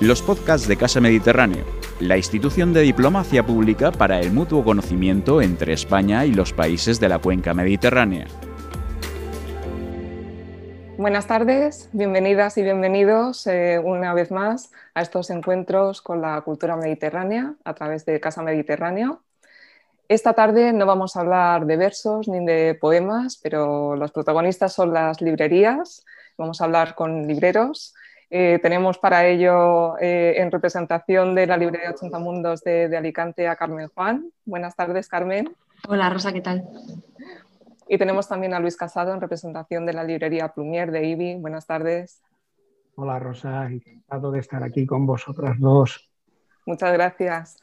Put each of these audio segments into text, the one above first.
Los podcasts de Casa Mediterráneo, la institución de diplomacia pública para el mutuo conocimiento entre España y los países de la cuenca mediterránea. Buenas tardes, bienvenidas y bienvenidos eh, una vez más a estos encuentros con la cultura mediterránea a través de Casa Mediterráneo. Esta tarde no vamos a hablar de versos ni de poemas, pero los protagonistas son las librerías. Vamos a hablar con libreros. Eh, tenemos para ello eh, en representación de la librería 80 Mundos de, Alicante a Carmen Juan. Buenas tardes, Carmen. Hola, Rosa, ¿qué tal? Y tenemos también a Luis Casado en representación de la librería Plumier de IBI. Buenas tardes. Hola, Rosa. Encantado de estar aquí con vosotras dos. Muchas gracias.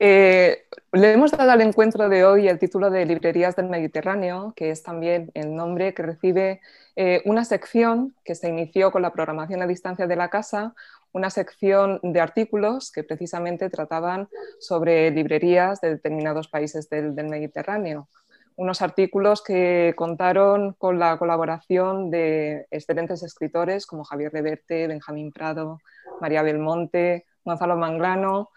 Eh, le hemos dado al encuentro de hoy el título de Librerías del Mediterráneo, que es también el nombre que recibe eh, una sección que se inició con la programación a distancia de la casa, una sección de artículos que precisamente trataban sobre librerías de determinados países del, Mediterráneo. Unos artículos que contaron con la colaboración de excelentes escritores como Javier Reverte, Benjamín Prado, María Belmonte, Gonzalo Manglano,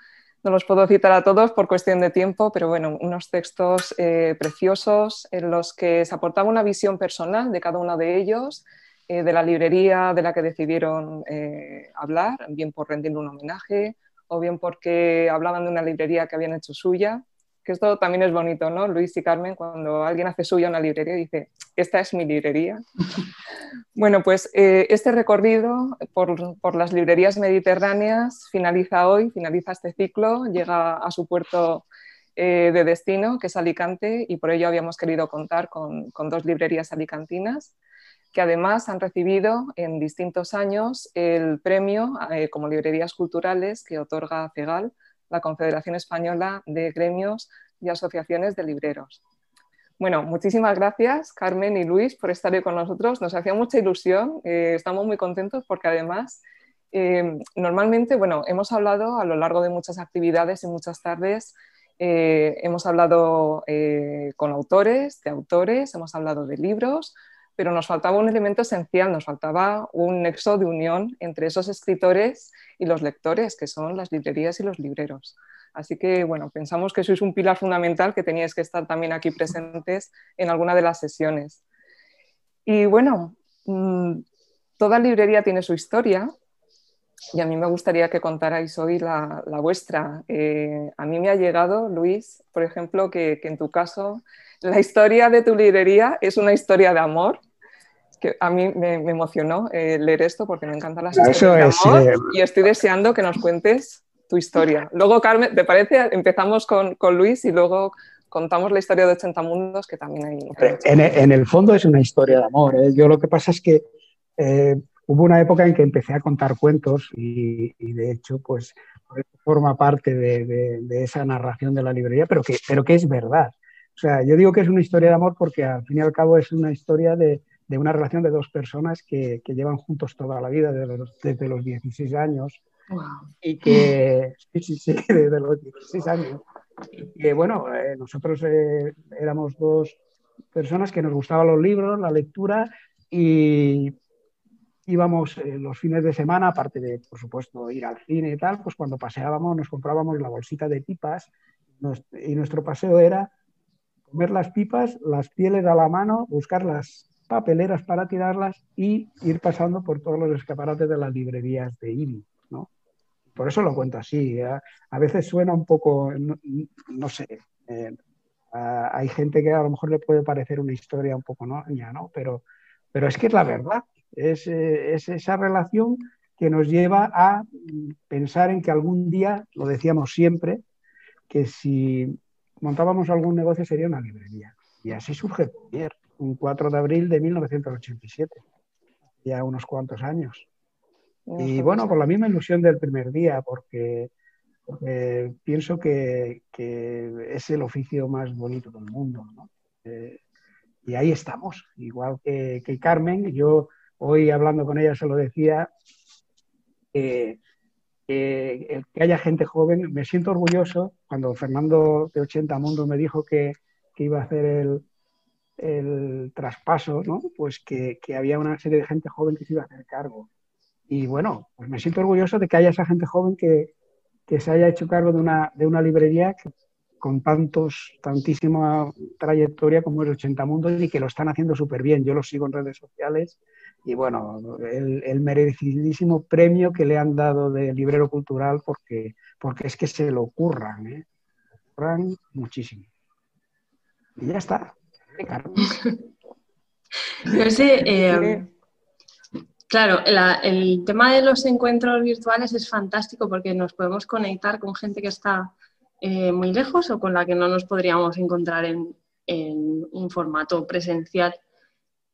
no los puedo citar a todos por cuestión de tiempo, pero bueno, unos textos eh, preciosos en los que se aportaba una visión personal de cada uno de ellos, eh, de la librería de la que decidieron eh, hablar, bien por rendirle un homenaje o bien porque hablaban de una librería que habían hecho suya que esto también es bonito, ¿no? Luis y Carmen, cuando alguien hace suya una librería, dice, esta es mi librería. bueno, pues eh, este recorrido por, las librerías mediterráneas finaliza hoy, finaliza este ciclo, llega a su puerto eh, de destino, que es Alicante, y por ello habíamos querido contar con, dos librerías alicantinas que además han recibido en distintos años el premio eh, como librerías culturales que otorga CEGAL la Confederación Española de Gremios y Asociaciones de Libreros. Bueno, muchísimas gracias Carmen y Luis por estar hoy con nosotros. Nos hacía mucha ilusión, eh, estamos muy contentos porque además eh, normalmente, bueno, hemos hablado a lo largo de muchas actividades y muchas tardes, eh, hemos hablado con autores, de autores, hemos hablado de libros, pero nos faltaba un elemento esencial, nos faltaba un nexo de unión entre esos escritores y los lectores, que son las librerías y los libreros. Así que, bueno, pensamos que sois un pilar fundamental que teníais que estar también aquí presentes en alguna de las sesiones. Y bueno, mm, toda librería tiene su historia y a mí me gustaría que contarais hoy la, vuestra. Eh, a mí me ha llegado, Luis, por ejemplo, que, que en tu caso la historia de tu librería es una historia de amor. Que a mí me, emocionó eh, leer esto porque me encantan las historias de amor y estoy deseando que nos cuentes tu historia. Luego, Carmen, ¿te parece? Empezamos con, con Luis y luego contamos la historia de 80 mundos que también hay. En, el fondo es una historia de amor. ¿eh? Yo lo que pasa es que hubo una época en que empecé a contar cuentos y, de hecho, pues forma parte de, de, esa narración de la librería, pero que, pero que es verdad. O sea, yo digo que es una historia de amor porque al fin y al cabo es una historia de, una relación de dos personas que, llevan juntos toda la vida, desde los, 16 años. Y que, sí, sí, sí, desde los 16 años. Y que, bueno, eh, nosotros eh, éramos dos personas que nos gustaban los libros, la lectura y íbamos eh, los fines de semana, aparte de, por supuesto, ir al cine y tal, pues cuando paseábamos nos comprábamos la bolsita de pipas y nuestro paseo era comer las pipas, las pieles a la mano, buscar las papeleras para tirarlas y ir pasando por todos los escaparates de las librerías de IBI. ¿no? Por eso lo cuento así. ¿eh? A veces suena un poco, no, sé, eh, hay gente que a lo mejor le puede parecer una historia un poco ¿no? ¿no? Pero, pero es que es la verdad. Es, eh, es esa relación que nos lleva a pensar en que algún día, lo decíamos siempre, que si montábamos algún negocio sería una librería. Y así surge Pomier, un 4 de abril de 1987, ya unos cuantos años. Y bueno, por la misma ilusión del primer día, porque, pienso que, es el oficio más bonito del mundo. Eh, y ahí estamos, igual que, que, Carmen. Yo hoy hablando con ella se lo decía, el que haya gente joven, me siento orgulloso cuando Fernando de 80 Mundo me dijo que, iba a hacer el, el traspaso, ¿no? pues que, había una serie de gente joven que se iba a hacer cargo. y bueno, pues me siento orgulloso de que haya esa gente joven que, que se haya hecho cargo de una, de una librería con tantos, tantísima trayectoria como es 80 Mundos y que lo están haciendo súper bien. Yo lo sigo en redes sociales y bueno, el, merecidísimo premio que le han dado de librero cultural porque, porque es que se lo curran, ¿eh? curran muchísimo. Y ya está. No sé, eh, claro, el tema de los encuentros virtuales es fantástico porque nos podemos conectar con gente que está eh, muy lejos o con la que no nos podríamos encontrar en, en un formato presencial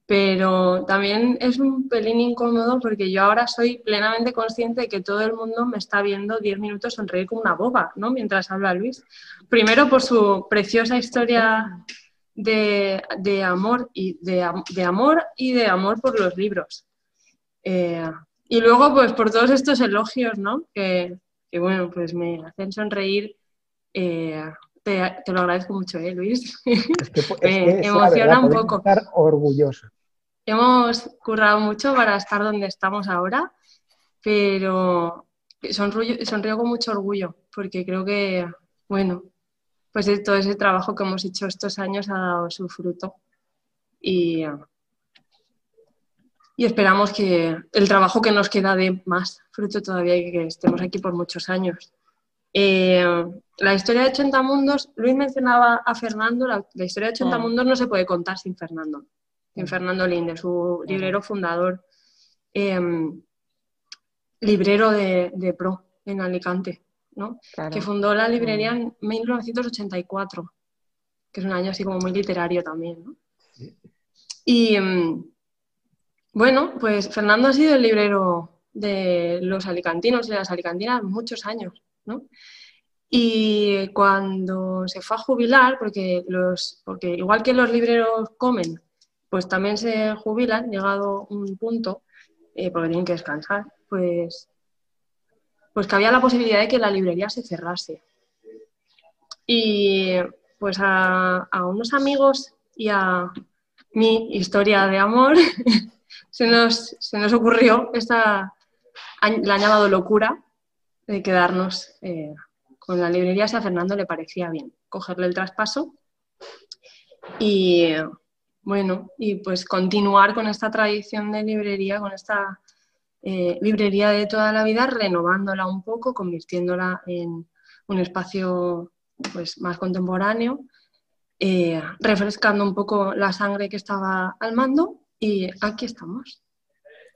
pero también es un pelín incómodo porque yo ahora soy plenamente consciente de que todo el mundo me está viendo 10 minutos sonreír como una boba, ¿no? Mientras habla Luis. Primero por su preciosa historia de, amor y de, amor y de amor por los libros. Eh, y luego, pues por todos estos elogios, ¿no? Que, bueno, pues me hacen sonreír. Eh, te, lo agradezco mucho, ¿eh, Luis? me emociona un poco. Estar orgulloso. Hemos currado mucho para estar donde estamos ahora, pero sonrío, con mucho orgullo porque creo que, bueno, pues todo ese trabajo que hemos hecho estos años ha dado su fruto. Y, y esperamos que el trabajo que nos queda dé más fruto todavía y que estemos aquí por muchos años. Eh, la historia de 80 mundos, Luis mencionaba a Fernando, la, historia de 80 mm. mundos no se puede contar sin Fernando en Fernando Linde, su librero fundador, em, librero de, Pro en Alicante, ¿no? que fundó la librería en 1984, que es un año así como muy literario también. ¿no? Y em, bueno, pues Fernando ha sido el librero de los alicantinos y de las alicantinas muchos años. Y cuando se fue a jubilar, porque igual que los libreros comen pues también se jubilan, llegado un punto, eh, porque tienen que descansar, pues, pues que había la posibilidad de que la librería se cerrase. Y pues a, unos amigos y a mi historia de amor se, nos, se nos ocurrió esta, la han llamado locura, de quedarnos eh, con la librería si a Fernando le parecía bien cogerle el traspaso y bueno, y pues continuar con esta tradición de librería, con esta eh, librería de toda la vida, renovándola un poco, convirtiéndola en un espacio pues, más contemporáneo, eh, refrescando un poco la sangre que estaba al mando y aquí estamos.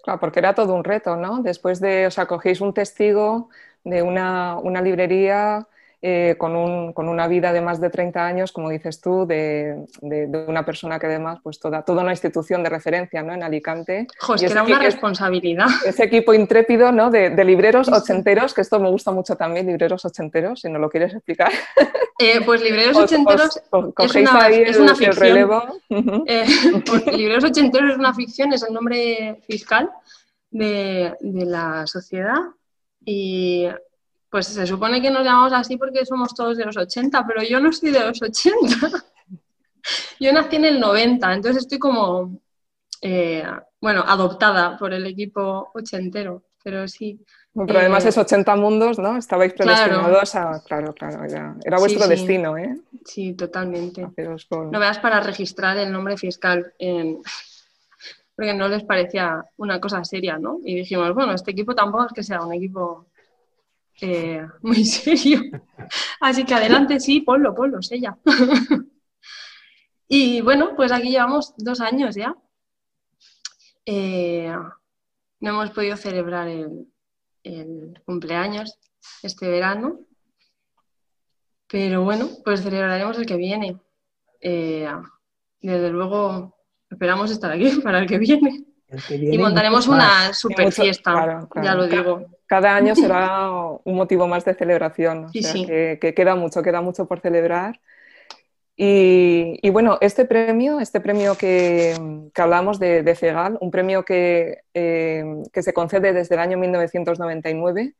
Claro, porque era todo un reto, ¿no? Después de, o sea, cogéis un testigo de una, una librería eh, con, un, con, una vida de más de 30 años, como dices tú, de, de, una persona que además, pues toda, toda una institución de referencia ¿no? en Alicante. Jo, que era una responsabilidad. Ese equipo intrépido ¿no? de, libreros ochenteros, que esto me gusta mucho también, libreros ochenteros, si no lo quieres explicar. Eh, pues libreros ochenteros es, una, es una ficción. Eh, pues libreros ochenteros es una ficción, es el nombre fiscal de, de la sociedad y pues se supone que nos llamamos así porque somos todos de los 80, pero yo no soy de los 80. yo nací en el 90, entonces estoy como, eh, bueno, adoptada por el equipo ochentero, pero sí. Pero además eh, es 80 mundos, ¿no? Estabais predestinados a... Claro, claro, ya. Era vuestro destino, ¿eh? Sí, totalmente. No veas para registrar el nombre fiscal porque no les parecía una cosa seria, ¿no? Y dijimos, bueno, este equipo tampoco es que sea un equipo eh, muy serio. Así que adelante, sí, ponlo, ponlo, sella. y bueno, pues aquí llevamos dos años ya. Eh, no hemos podido celebrar el, cumpleaños este verano, pero bueno, pues celebraremos el que viene. Eh, desde luego, esperamos estar aquí para el que viene. y montaremos una super fiesta, ya lo digo cada año será un motivo más de celebración. Que, queda mucho, queda mucho por celebrar. Y, bueno, este premio, este premio que, hablamos de, CEGAL, un premio que, eh, que, se concede desde el año 1999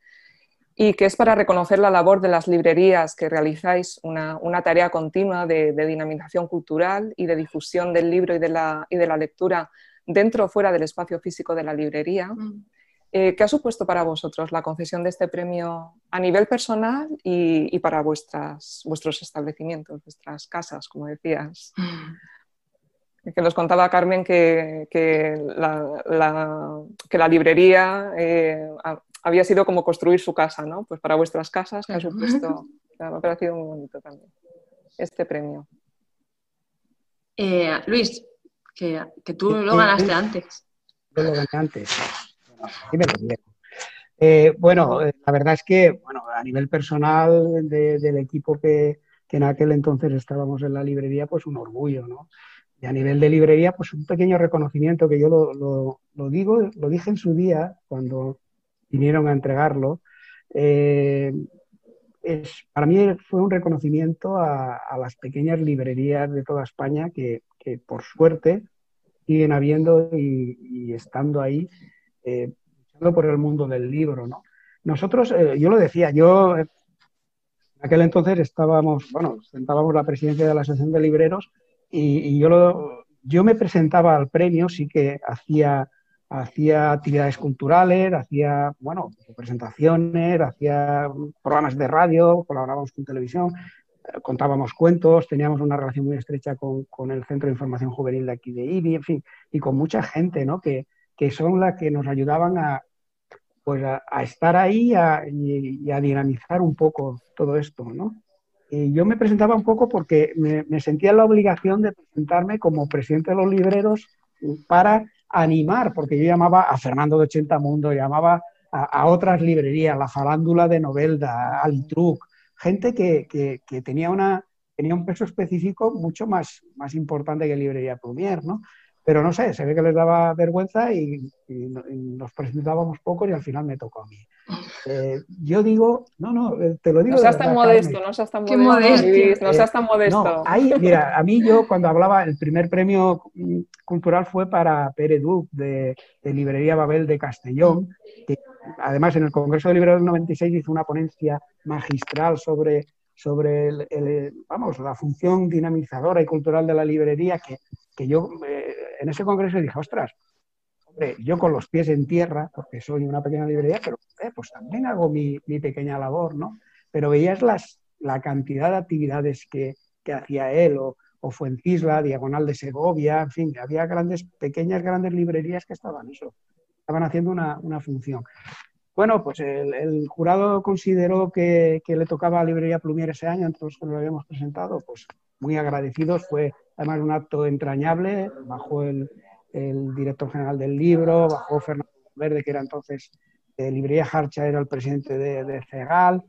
y que es para reconocer la labor de las librerías que realizáis una, una tarea continua de, dinamización cultural y de difusión del libro y de la, y de la lectura dentro o fuera del espacio físico de la librería. Mm. Eh, ¿Qué ha supuesto para vosotros la concesión de este premio a nivel personal y, para vuestras, vuestros establecimientos, vuestras casas, como decías? Que nos contaba Carmen que, la, que la, librería eh, había sido como construir su casa, ¿no? Pues para vuestras casas, ¿qué ha supuesto? Me ha parecido muy bonito también este premio. Eh, Luis, que, tú lo ganaste antes. Yo lo gané antes. Eh, bueno, eh, la verdad es que, bueno, a nivel personal del equipo que, en aquel entonces estábamos en la librería, pues un orgullo, ¿no? Y a nivel de librería, pues un pequeño reconocimiento que yo lo, digo, lo dije en su día cuando vinieron a entregarlo. Eh, es, para mí fue un reconocimiento a, las pequeñas librerías de toda España que, por suerte siguen habiendo y, estando ahí eh, por el mundo del libro. ¿no? Nosotros, eh, yo lo decía, yo en aquel entonces estábamos, bueno, sentábamos la presidencia de la Asociación de Libreros y, yo, lo, yo me presentaba al premio, sí que hacía hacía actividades culturales, hacía, bueno, presentaciones, hacía programas de radio, colaborábamos con televisión, eh, contábamos cuentos, teníamos una relación muy estrecha con, el Centro de Información Juvenil de aquí de IBI, en fin, y con mucha gente, ¿no? Que, que son las que nos ayudaban a, pues a, estar ahí y, a dinamizar un poco todo esto, ¿no? Y yo me presentaba un poco porque me, me sentía la obligación de presentarme como presidente de los libreros para animar, porque yo llamaba a Fernando de 80 Mundo, llamaba a, otras librerías, la farándula de Novelda, Alitruc, gente que, que, tenía, una, tenía un peso específico mucho más, más importante que Librería Plumier, ¿no? Pero no sé, se ve que les daba vergüenza y, nos presentábamos pocos y al final me tocó a mí. Eh, yo digo, no, no, eh, te lo digo. No seas tan modesto, no seas tan modesto. no seas tan modesto. mira, a mí yo cuando hablaba, el primer premio cultural fue para Pere Duc de, Librería Babel de Castellón, que además en el Congreso de Libreros del 96 hizo una ponencia magistral sobre sobre el, vamos, la función dinamizadora y cultural de la librería que, que yo eh, en ese congreso dije, ostras, yo con los pies en tierra, porque soy una pequeña librería, pero eh, pues también hago mi, pequeña labor, ¿no? Pero veías las, la cantidad de actividades que, hacía él, o, o Fuencisla, Diagonal de Segovia, en fin, había grandes, pequeñas, grandes librerías que estaban eso, estaban haciendo una, función. Bueno, pues el, jurado consideró que, le tocaba a Librería Plumier ese año, entonces lo habíamos presentado, pues muy agradecidos, fue además un acto entrañable, bajó el, director general del libro, bajó Fernando Verde, que era entonces de Librería Harcha, era el presidente de, CEGAL.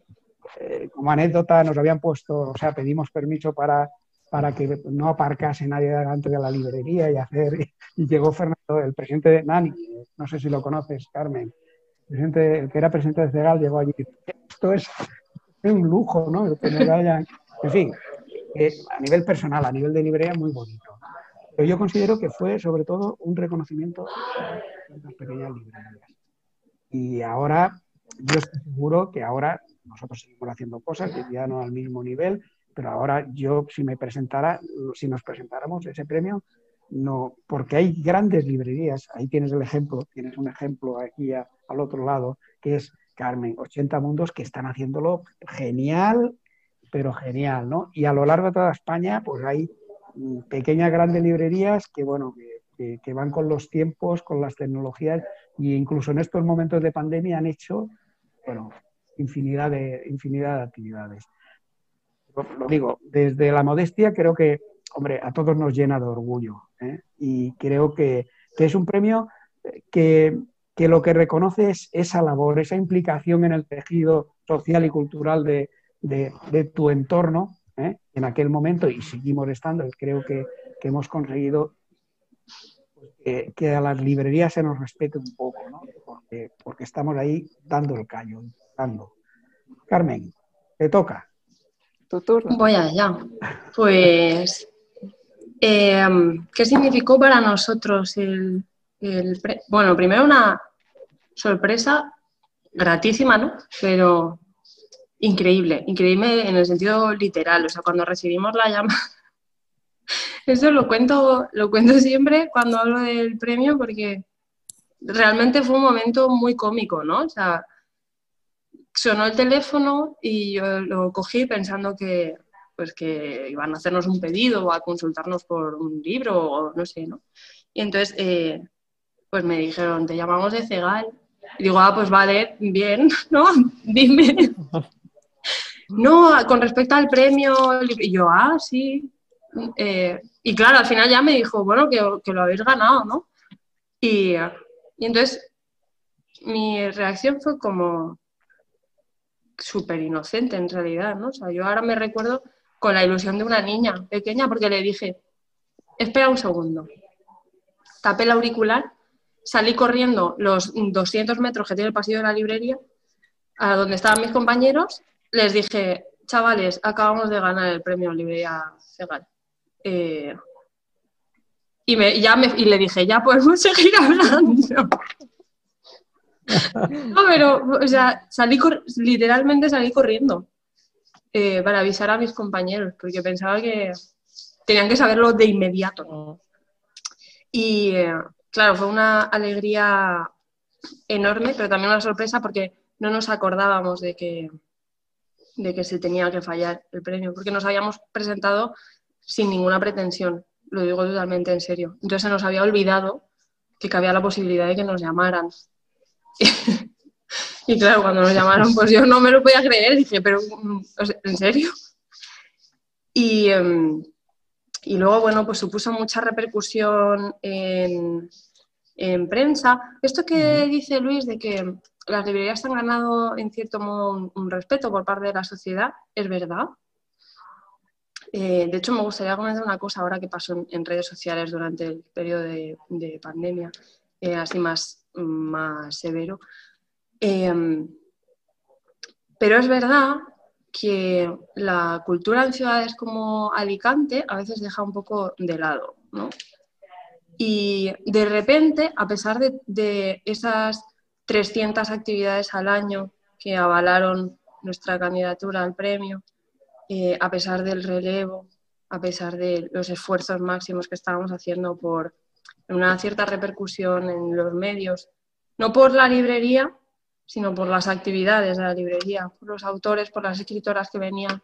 Eh, como anécdota, nos habían puesto, o sea, pedimos permiso para, para que no aparcase nadie delante de la librería y hacer. Y llegó Fernando, el presidente de Nani, no sé si lo conoces, Carmen, el, presidente, el que era presidente de CEGAL, llegó allí. Esto es, un lujo, ¿no? En fin, a nivel personal, a nivel de librería, muy bonito. Pero yo considero que fue sobre todo un reconocimiento de las pequeñas librerías. Y ahora, yo estoy seguro que ahora nosotros seguimos haciendo cosas, ya no al mismo nivel, pero ahora yo si me presentara, si nos presentáramos ese premio, no, porque hay grandes librerías, ahí tienes el ejemplo, tienes un ejemplo aquí al otro lado, que es Carmen, 80 mundos que están haciéndolo genial pero genial, ¿no? Y a lo largo de toda España, pues hay pequeñas, grandes librerías que, bueno, que, van con los tiempos, con las tecnologías, e incluso en estos momentos de pandemia han hecho, bueno, infinidad de, infinidad de actividades. Lo digo, desde la modestia creo que, hombre, a todos nos llena de orgullo. ¿eh? Y creo que, que, es un premio que, que lo que reconoce es esa labor, esa implicación en el tejido social y cultural de, de, tu entorno ¿eh? en aquel momento y seguimos estando. Creo que, hemos conseguido que, a las librerías se nos respete un poco, ¿no? porque, porque estamos ahí dando el callo, dando. Carmen, te toca. Tu turno. Voy allá. Pues, em, ¿qué significó para nosotros el, el bueno, primero una sorpresa gratísima, ¿no? Pero increíble, increíble en el sentido literal. O sea, cuando recibimos la llamada, eso lo cuento, lo cuento siempre cuando hablo del premio porque realmente fue un momento muy cómico, ¿no? O sea, sonó el teléfono y yo lo cogí pensando que, pues que iban a hacernos un pedido o a consultarnos por un libro o no sé, ¿no? Y entonces, eh, pues me dijeron, te llamamos de Cegal. Y digo, ah, pues vale, bien, ¿no? Dime. no, con respecto al premio, y yo, ah, sí. Eh, y claro, al final ya me dijo, bueno, que, lo habéis ganado, ¿no? Y, y entonces mi reacción fue como súper inocente en realidad, ¿no? O sea, yo ahora me recuerdo con la ilusión de una niña pequeña porque le dije, espera un segundo, tapé el auricular, salí corriendo los 200 metros que tiene el pasillo de la librería, a donde estaban mis compañeros, les dije, chavales, acabamos de ganar el premio Librería Cegal. Eh, y, me, y le dije, ya podemos seguir hablando. no, pero, o sea, salí literalmente salí corriendo eh, para avisar a mis compañeros, porque pensaba que tenían que saberlo de inmediato. Y eh, claro, fue una alegría enorme, pero también una sorpresa porque no nos acordábamos de que, de que se tenía que fallar el premio, porque nos habíamos presentado sin ninguna pretensión lo digo totalmente en serio. Entonces se nos había olvidado que cabía la posibilidad de que nos llamaran. y claro, cuando nos llamaron, pues yo no me lo podía creer. Dije, pero mm, ¿en serio? Y, em, y luego, bueno, pues supuso mucha repercusión en, en prensa. Esto que dice Luis de que las librerías han ganado en cierto modo un respeto por parte de la sociedad, es verdad. Eh, de hecho, me gustaría comentar una cosa ahora que pasó en, redes sociales durante el periodo de, pandemia, eh, así más, más severo. Em, pero es verdad que la cultura en ciudades como Alicante a veces deja un poco de lado, ¿no? Y de repente, a pesar de, de esas 300 actividades al año que avalaron nuestra candidatura al premio, eh, a pesar del relevo, a pesar de los esfuerzos máximos que estábamos haciendo por una cierta repercusión en los medios, no por la librería, sino por las actividades de la librería, por los autores, por las escritoras que venían,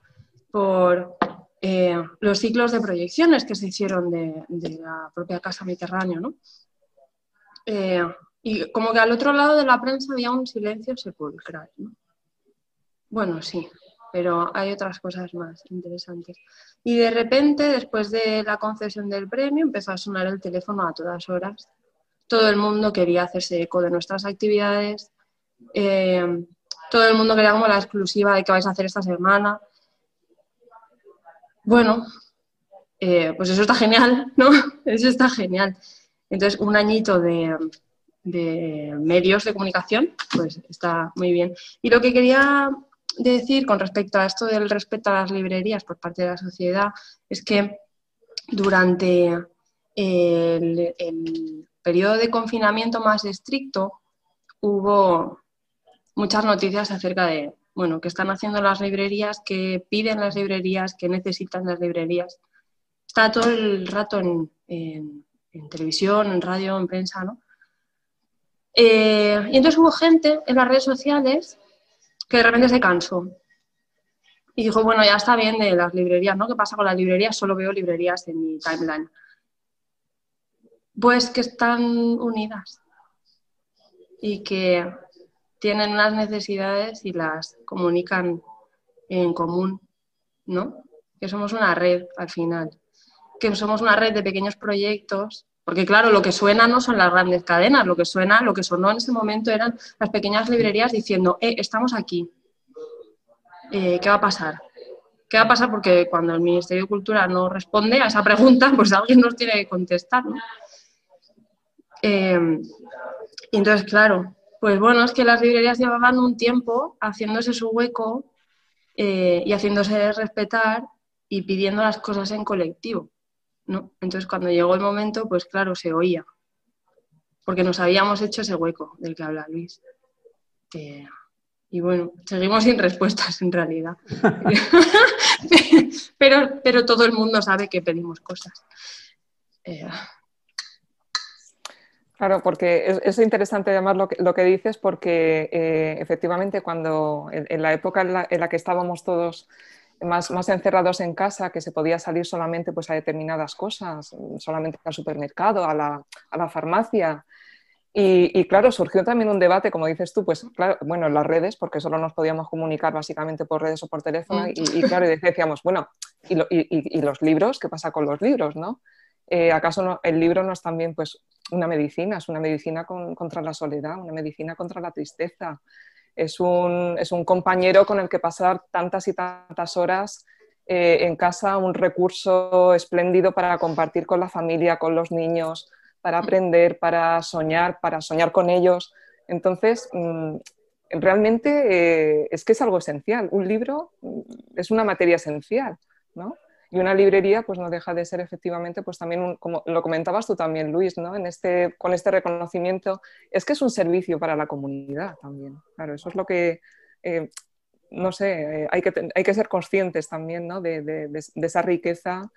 por eh, los ciclos de proyecciones que se hicieron de, la propia Casa Mediterráneo. ¿no? Eh, y como que al otro lado de la prensa había un silencio sepulcral. ¿no? Bueno, sí, pero hay otras cosas más interesantes. Y de repente, después de la concesión del premio, empezó a sonar el teléfono a todas horas. Todo el mundo quería hacerse eco de nuestras actividades. Eh, todo el mundo quería como la exclusiva de qué vais a hacer esta semana. Bueno, eh, pues eso está genial, ¿no? Eso está genial. Entonces, un añito de, de medios de comunicación, pues está muy bien. Y lo que quería decir con respecto a esto del respeto a las librerías por parte de la sociedad es que durante el, periodo de confinamiento más estricto hubo muchas noticias acerca de bueno, qué están haciendo las librerías, qué piden las librerías, qué necesitan las librerías. Está todo el rato en, televisión, en radio, en prensa, ¿no? Eh, y entonces hubo gente en las redes sociales que de repente se cansó. Y dijo, bueno, ya está bien de las librerías, ¿no? ¿Qué pasa con las librerías? Solo veo librerías en mi timeline. Pues que están unidas y que tienen unas necesidades y las comunican en común, ¿no? Que somos una red al final, que somos una red de pequeños proyectos porque claro, lo que suena no son las grandes cadenas, lo que suena, lo que sonó en ese momento eran las pequeñas librerías diciendo, eh, estamos aquí. Eh, ¿Qué va a pasar? ¿Qué va a pasar? Porque cuando el Ministerio de Cultura no responde a esa pregunta, pues alguien nos tiene que contestar. ¿no? Eh, y entonces, claro, pues bueno, es que las librerías llevaban un tiempo haciéndose su hueco eh, y haciéndose respetar y pidiendo las cosas en colectivo. Entonces cuando llegó el momento, pues claro, se oía, porque nos habíamos hecho ese hueco del que habla Luis. Eh, y bueno, seguimos sin respuestas en realidad. pero, pero todo el mundo sabe que pedimos cosas. Eh, Claro, porque es, interesante además lo que, lo que dices porque eh, efectivamente cuando en, la época en la, que estábamos todos más, más, encerrados en casa, que se podía salir solamente pues, a determinadas cosas, solamente al supermercado, a la, a la farmacia. Y, claro, surgió también un debate, como dices tú, pues claro, bueno, en las redes, porque solo nos podíamos comunicar básicamente por redes o por teléfono, mm. y, claro, decíamos, bueno, y, y, los libros? ¿Qué pasa con los libros? ¿no? Eh, ¿Acaso el libro no es también pues, una medicina? Es una medicina contra la soledad, una medicina contra la tristeza. Es un, es un compañero con el que pasar tantas y tantas horas eh, en casa, un recurso espléndido para compartir con la familia, con los niños, para aprender, para soñar, para soñar con ellos. Entonces, mm, realmente eh, es que es algo esencial. Un libro mm, es una materia esencial, ¿no? Y una librería pues no deja de ser efectivamente pues también, como lo comentabas tú también, Luis, ¿no? en este, con este reconocimiento, es que es un servicio para la comunidad también. Claro, eso es lo que, eh, no sé, eh, hay, que, hay que ser conscientes también ¿no? de, de, esa riqueza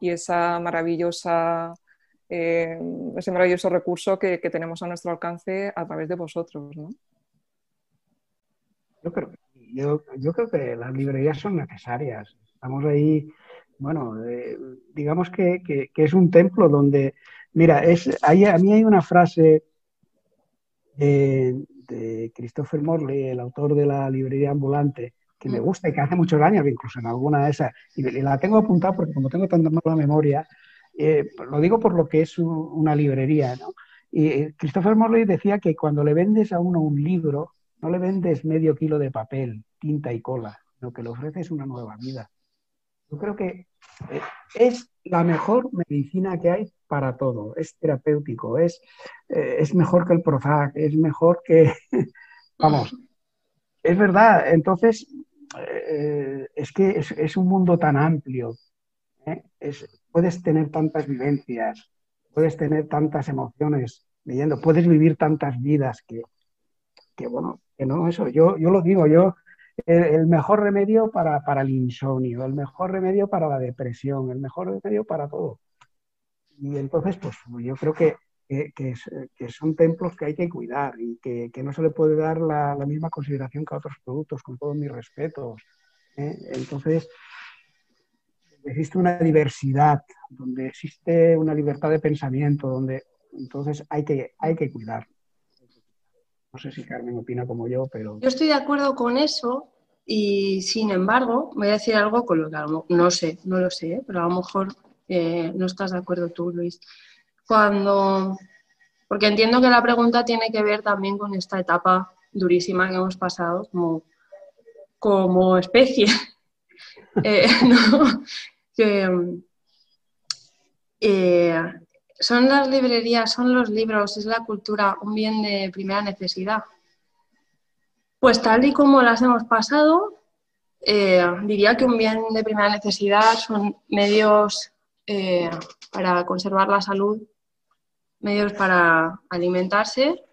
y esa maravillosa, eh, ese maravilloso recurso que, que, tenemos a nuestro alcance a través de vosotros. ¿no? Yo creo, yo, yo creo que las librerías son necesarias. Estamos ahí bueno, eh, digamos que, es un templo donde, mira, es, hay, a mí hay una frase de, Christopher Morley, el autor de la librería ambulante, que me mm. gusta y que hace muchos años, incluso en alguna de esas, y, la tengo apuntada porque como tengo tanta mala memoria, eh, lo digo por lo que es una librería, ¿no? Y eh, Christopher Morley decía que cuando le vendes a uno un libro, no le vendes medio kilo de papel, tinta y cola, sino que le ofreces una nueva vida. Yo creo que eh, es la mejor medicina que hay para todo. Es terapéutico, es, eh, es mejor que el Prozac, es mejor que... Vamos, es verdad. Entonces, eh, es que es, un mundo tan amplio. puedes tener tantas vivencias, puedes tener tantas emociones leyendo, puedes vivir tantas vidas que, que bueno, que no, eso, yo, yo lo digo, yo el, mejor remedio para, el insomnio, el mejor remedio para la depresión, el mejor remedio para todo. Y entonces, pues yo creo que, que, son templos que hay que cuidar y que, no se le puede dar la, misma consideración que a otros productos, con todos mis respetos. ¿eh? Entonces, existe una diversidad, donde existe una libertad de pensamiento, donde entonces hay que, hay que cuidar. No sé si Carmen opina como yo, pero... Yo estoy de acuerdo con eso y sin embargo voy a decir algo con lo que no sé, no lo sé, ¿eh? pero a lo mejor eh, no estás de acuerdo tú, Luis. Cuando... Porque entiendo que la pregunta tiene que ver también con esta etapa durísima que hemos pasado como, especie. Eh, son las librerías, son los libros, es la cultura un bien de primera necesidad. Pues tal y como las hemos pasado, eh, diría que un bien de primera necesidad son medios eh, para conservar la salud, medios para alimentarse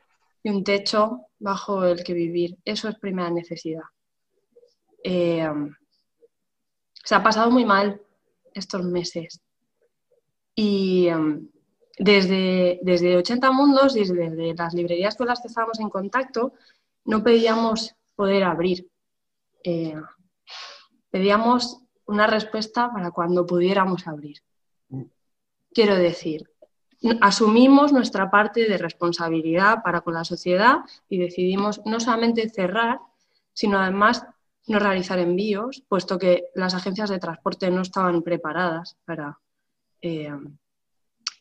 y un techo bajo el que vivir. Eso es primera necesidad. Eh, se ha pasado muy mal estos meses. Y desde, desde 80 Mundos, desde, las librerías con las que estábamos en contacto, no pedíamos poder abrir. Eh, pedíamos una respuesta para cuando pudiéramos abrir. Quiero decir, asumimos nuestra parte de responsabilidad para con la sociedad y decidimos no solamente cerrar, sino además no realizar envíos, puesto que las agencias de transporte no estaban preparadas para, eh,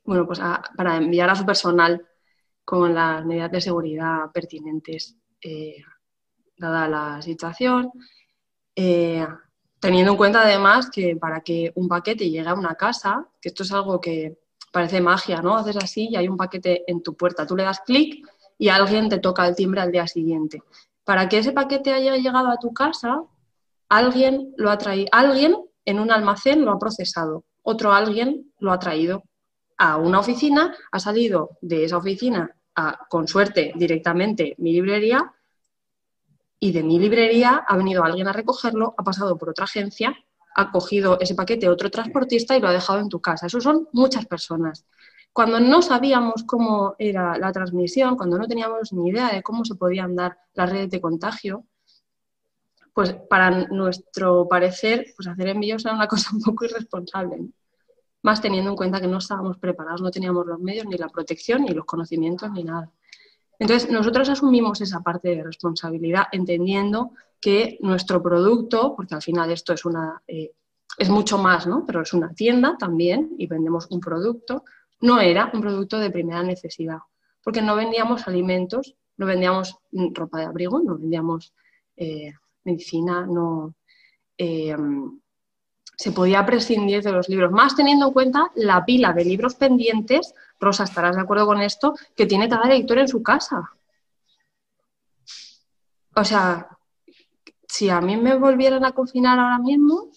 bueno, pues para enviar a su personal con las medidas de seguridad pertinentes, eh, dada la situación. Eh, teniendo en cuenta además que para que un paquete llegue a una casa, que esto es algo que parece magia, ¿no? Haces así y hay un paquete en tu puerta. Tú le das clic y alguien te toca el timbre al día siguiente. Para que ese paquete haya llegado a tu casa, alguien lo ha traído, alguien en un almacén lo ha procesado, otro alguien lo ha traído a una oficina, ha salido de esa oficina con suerte directamente mi librería y de mi librería ha venido alguien a recogerlo, ha pasado por otra agencia, ha cogido ese paquete otro transportista y lo ha dejado en tu casa. Eso son muchas personas. cuando no sabíamos cómo era la transmisión, cuando no teníamos ni idea de cómo se podían dar las redes de contagio, pues para nuestro parecer, pues hacer envíos era una cosa un poco irresponsable. Más teniendo en cuenta que no estábamos preparados, no teníamos los medios, ni la protección, ni los conocimientos, ni nada. Entonces, nosotros asumimos esa parte de responsabilidad, entendiendo que nuestro producto, porque al final esto es una eh, es mucho más, ¿no? Pero es una tienda también y vendemos un producto. No era un producto de primera necesidad, porque no vendíamos alimentos, no vendíamos ropa de abrigo, no vendíamos eh, medicina, no eh, se podía prescindir de los libros, más teniendo en cuenta la pila de libros pendientes, Rosa, estarás de acuerdo con esto, que tiene cada editor en su casa. O sea, si a mí me volvieran a confinar ahora mismo,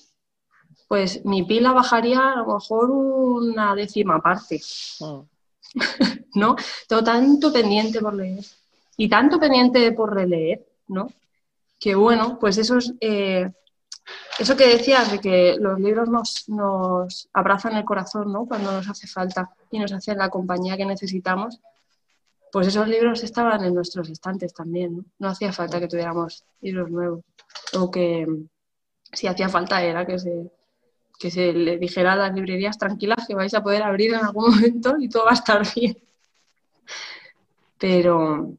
pues mi pila bajaría a lo mejor una décima parte. Mm. ¿No? Tengo tanto pendiente por leer y tanto pendiente por releer, ¿no? Que bueno, pues eso es, eh, eso que decías de que los libros nos, nos, abrazan el corazón, ¿no? Cuando nos hace falta y nos hacen la compañía que necesitamos, pues esos libros estaban en nuestros estantes también, ¿no? Hacía falta que tuviéramos libros nuevos. O que si hacía falta era que se que se le dijera a las librerías tranquilas que vais a poder abrir en algún momento y todo va a estar bien. Pero...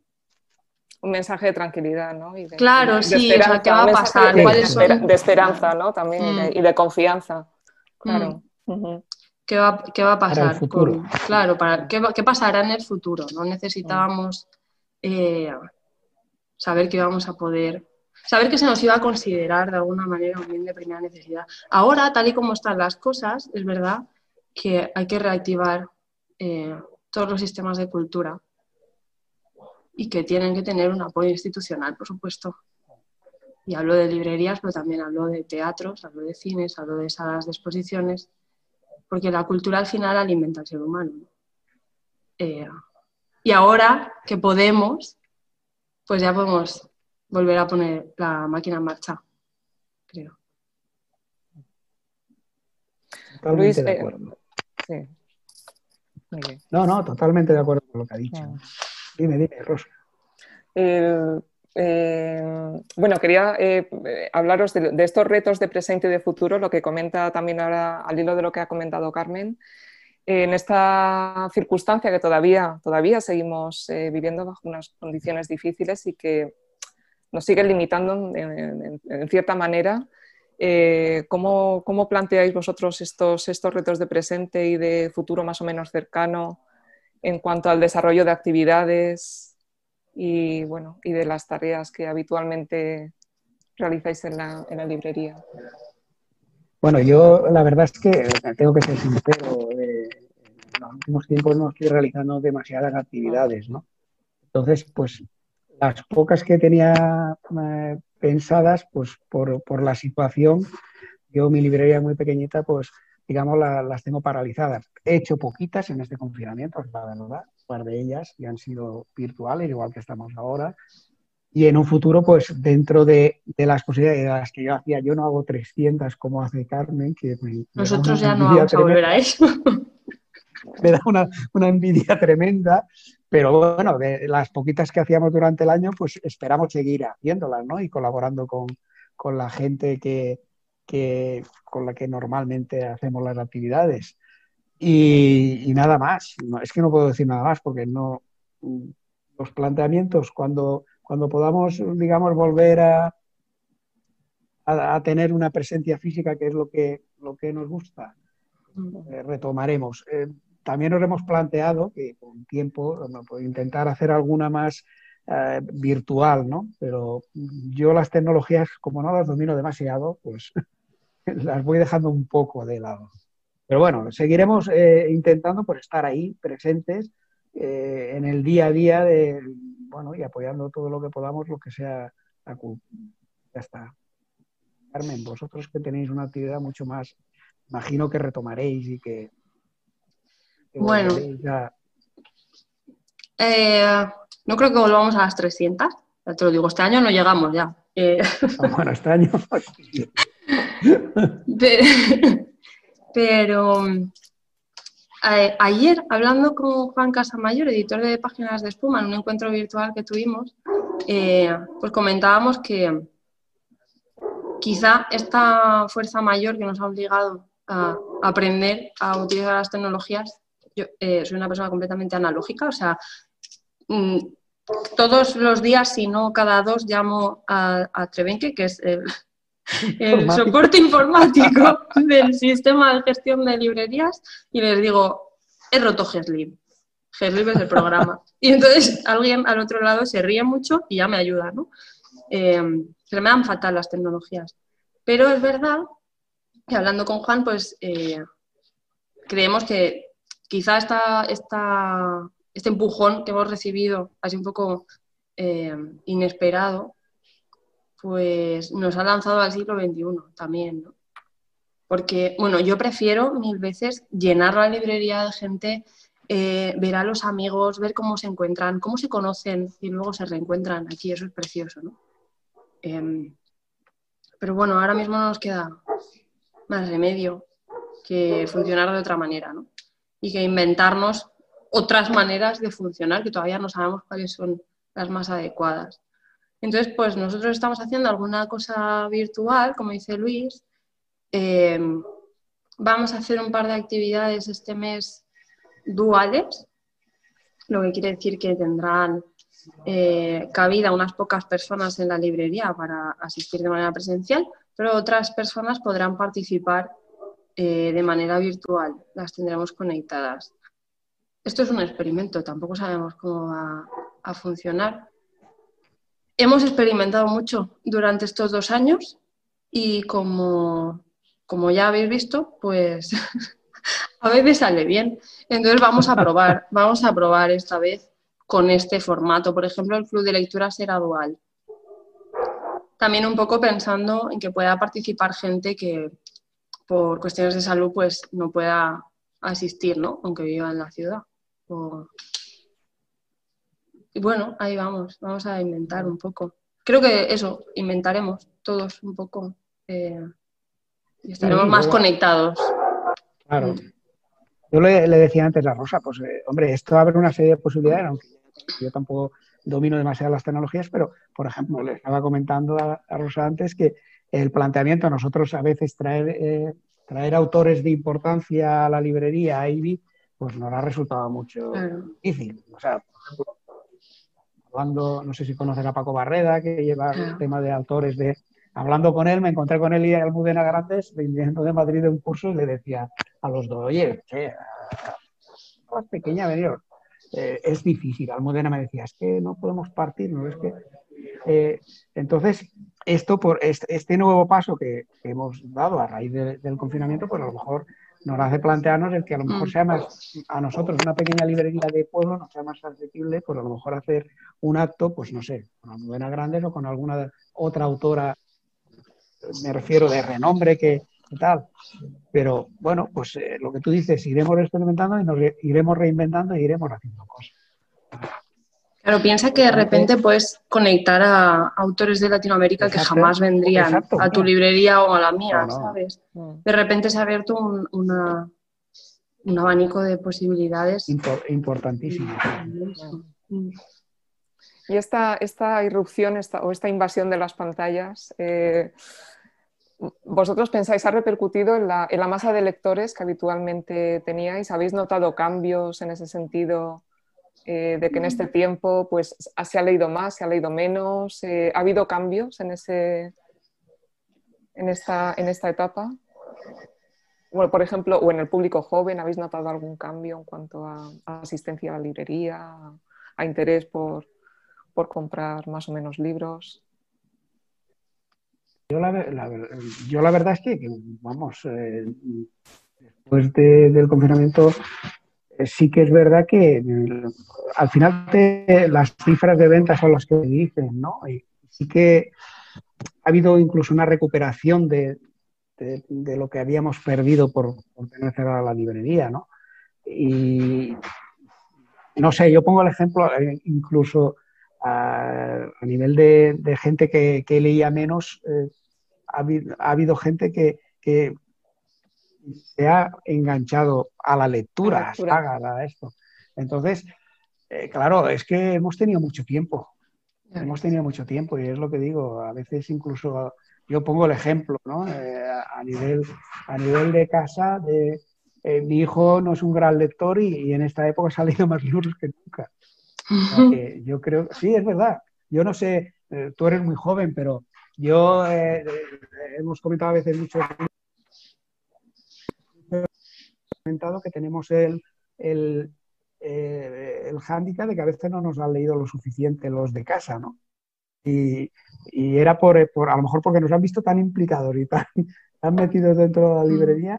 Un mensaje de tranquilidad, ¿no? claro, sí, o sea, ¿qué va a pasar? De, de, esperanza, ¿no? También, y, de, mm. confianza. Claro. Mm. ¿Qué, va, ¿Qué, va, a pasar? claro, para, ¿qué, ¿qué, pasará en el futuro? No necesitábamos eh, saber que vamos a poder saber que se nos iba a considerar de alguna manera un bien de primera necesidad. Ahora, tal y como están las cosas, es verdad que hay que reactivar eh, todos los sistemas de cultura y que tienen que tener un apoyo institucional, por supuesto. Y hablo de librerías, pero también hablo de teatros, hablo de cines, hablo de salas de exposiciones, porque la cultura al final alimenta al ser humano. Eh, y ahora que podemos, pues ya podemos volver a poner la máquina en marcha, creo. Totalmente de eh, acuerdo. sí. No, no, totalmente de acuerdo con lo que ha dicho. Dime, dime, Rosa. Eh, bueno, quería eh, hablaros de, estos retos de presente y de futuro, lo que comenta también ahora al hilo de lo que ha comentado Carmen. en esta circunstancia que todavía, todavía seguimos viviendo bajo unas condiciones difíciles y que nos sigue limitando en, cierta manera. Eh, ¿cómo, planteáis vosotros estos, estos retos de presente y de futuro más o menos cercano en cuanto al desarrollo de actividades y, bueno, y de las tareas que habitualmente realizáis en la, librería? Bueno, yo la verdad es que tengo que ser sincero, eh, en los últimos tiempos no estoy realizando demasiadas actividades, ¿no? Entonces, pues las pocas que tenía eh, pensadas, pues por, la situación, yo mi librería muy pequeñita, pues digamos las tengo paralizadas. He hecho poquitas en este confinamiento, la verdad, un par de ellas y han sido virtuales, igual que estamos ahora. Y en un futuro, pues dentro de, las posibilidades de las que yo hacía, yo no hago 300 como hace Carmen, que Nosotros ya no vamos a volver a eso. me da una, una envidia tremenda, pero bueno, de las poquitas que hacíamos durante el año, pues esperamos seguir haciéndolas, ¿no? Y colaborando con, la gente que, con la que normalmente hacemos las actividades. Y, nada más. es que no puedo decir nada más porque no. Los planteamientos, cuando, cuando podamos, digamos, volver a, a, tener una presencia física, que es lo que, lo que nos gusta, eh, retomaremos. Eh, también nos hemos planteado que con tiempo pues, intentar hacer alguna más eh, virtual, ¿no? Pero yo las tecnologías, como no las domino demasiado, pues las voy dejando un poco de lado. Pero bueno, seguiremos eh, intentando por estar ahí, presentes, eh, en el día a día de, bueno, y apoyando todo lo que podamos, lo que sea la Ya está. Carmen, vosotros que tenéis una actividad mucho más, imagino que retomaréis y que bueno. Eh, no creo que volvamos a las 300. Ya te lo digo, este año no llegamos ya. Ah, bueno, este año. pero, ayer, hablando con Juan Casamayor, editor de Páginas de Espuma, en un encuentro virtual que tuvimos, eh, pues comentábamos que quizá esta fuerza mayor que nos ha obligado a aprender a utilizar las tecnologías, yo eh, soy una persona completamente analógica, o sea, mm, todos los días, si no cada dos, llamo a, a Trevenque, que es el, el soporte informático del sistema de gestión de librerías y les digo, he roto Geslib. Geslib es el programa. Y entonces alguien al otro lado se ríe mucho y ya me ayuda, ¿no? Eh, se me dan fatal las tecnologías. Pero es verdad que hablando con Juan, pues eh, creemos que quizá esta, esta, este empujón que hemos recibido, así un poco eh, inesperado, pues nos ha lanzado al siglo XXI también, ¿no? Porque, bueno, yo prefiero mil veces llenar la librería de gente, eh, ver a los amigos, ver cómo se encuentran, cómo se conocen y luego se reencuentran. Aquí eso es precioso, ¿no? Em, pero bueno, ahora mismo no nos queda más remedio que funcionar de otra manera, ¿no? Y que inventarnos otras maneras de funcionar que todavía no sabemos cuáles son las más adecuadas. Entonces, pues nosotros estamos haciendo alguna cosa virtual, como dice Luis. Eh, vamos a hacer un par de actividades este mes duales, lo que quiere decir que tendrán eh, cabida unas pocas personas en la librería para asistir de manera presencial, pero otras personas podrán participar eh, de manera virtual, las tendremos conectadas. Esto es un experimento, tampoco sabemos cómo va a funcionar, hemos experimentado mucho durante estos dos años y como, como ya habéis visto, pues a veces sale bien. Entonces vamos a probar, vamos a probar esta vez con este formato. Por ejemplo, el club de lectura será dual. También un poco pensando en que pueda participar gente que por cuestiones de salud pues no pueda asistir, ¿no? Aunque viva en la ciudad. Y bueno, ahí vamos, vamos a inventar un poco. Creo que eso, inventaremos todos un poco eh, y estaremos más conectados. Claro. Mm. Yo le, decía antes a Rosa, pues eh, hombre, esto abre una serie de posibilidades, aunque yo tampoco domino demasiado las tecnologías, pero por ejemplo, le estaba comentando a, Rosa antes que el planteamiento a nosotros a veces traer, eh, traer autores de importancia a la librería, a IBI, pues nos ha resultado mucho difícil. O sea, por ejemplo, hablando, no sé si conoces a Paco Barreda, que lleva el tema de autores de... Hablando con él, me encontré con él y Almudena Grandes, viniendo de Madrid de un curso, y le decía a los dos, oye, che, más pequeña, venir. Eh, es difícil. Almudena me decía, es que no podemos partir, ¿no? Es que... Eh, entonces, esto por este, este nuevo paso que, hemos dado a raíz del confinamiento, pues a lo mejor nos hace plantearnos el que a lo mejor mm. sea más, a nosotros una pequeña librería de pueblo nos sea más asequible, pues a lo mejor hacer un acto, pues no sé, con Almudena Grandes o con alguna otra autora, me refiero de renombre que, tal. Pero bueno, pues eh, lo que tú dices, iremos experimentando y nos iremos reinventando y iremos haciendo cosas. Pero piensa que de repente puedes conectar a autores de Latinoamérica que jamás vendrían a tu librería o a la mía, ¿sabes? De repente se ha abierto un, un abanico de posibilidades. importantísimo. Y esta, esta irrupción esta, o esta invasión de las pantallas, eh, ¿vosotros pensáis ha repercutido en la, en la masa de lectores que habitualmente teníais? ¿Habéis notado cambios en ese sentido? Eh, de que en este tiempo pues, se ha leído más, se ha leído menos, eh, ¿ha habido cambios en, ese, en, esta, en esta etapa? Bueno, por ejemplo, o en el público joven, ¿habéis notado algún cambio en cuanto a, asistencia a la librería, a, interés por, comprar más o menos libros? Yo la, yo la verdad es que, vamos, eh, después del confinamiento sí que es verdad que al final las cifras de ventas son las que dicen, ¿no? Y sí que ha habido incluso una recuperación de, lo que habíamos perdido por, tener cerrada la librería, ¿no? Y no sé, yo pongo el ejemplo eh, incluso a, nivel de, gente que, leía menos, eh, ha, habido, gente que se ha enganchado a la lectura, a, esto. Entonces, eh, claro, es que hemos tenido mucho tiempo. Hemos tenido mucho tiempo y es lo que digo, a veces incluso yo pongo el ejemplo, ¿no? Eh, a, nivel, a nivel de casa, de, eh, mi hijo no es un gran lector y, en esta época ha leído más libros que nunca. yo creo, sí, es verdad. Yo no sé, tú eres muy joven, pero yo hemos comentado a veces mucho comentado que tenemos el, el, eh, el hándicap de que a veces no nos han leído lo suficiente los de casa, ¿no? Y, era por, a lo mejor porque nos han visto tan implicados y tan, tan metidos dentro de la mm. librería.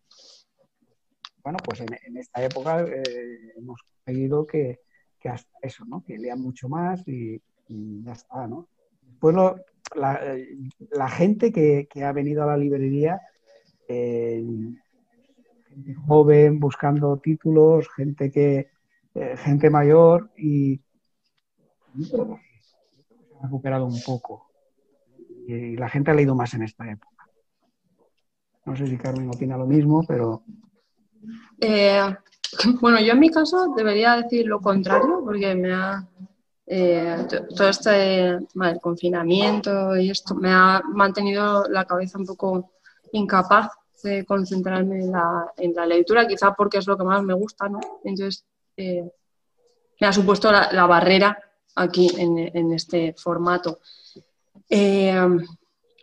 Bueno, pues en, esta época eh, hemos conseguido que, que, hasta eso, ¿no? Que lean mucho más y, ya está, ¿no? Después la, gente que, que, ha venido a la librería eh, joven buscando títulos, gente que eh, gente mayor y ha recuperado un poco. Y, la gente ha leído más en esta época. No sé si Carmen opina lo mismo, pero. Eh, bueno, yo en mi caso debería decir lo contrario, porque me ha. Eh, todo este confinamiento y esto me ha mantenido la cabeza un poco incapaz de concentrarme en la, en la, lectura, quizá porque es lo que más me gusta, ¿no? Entonces, eh, me ha supuesto la, barrera aquí en, este formato. Eh,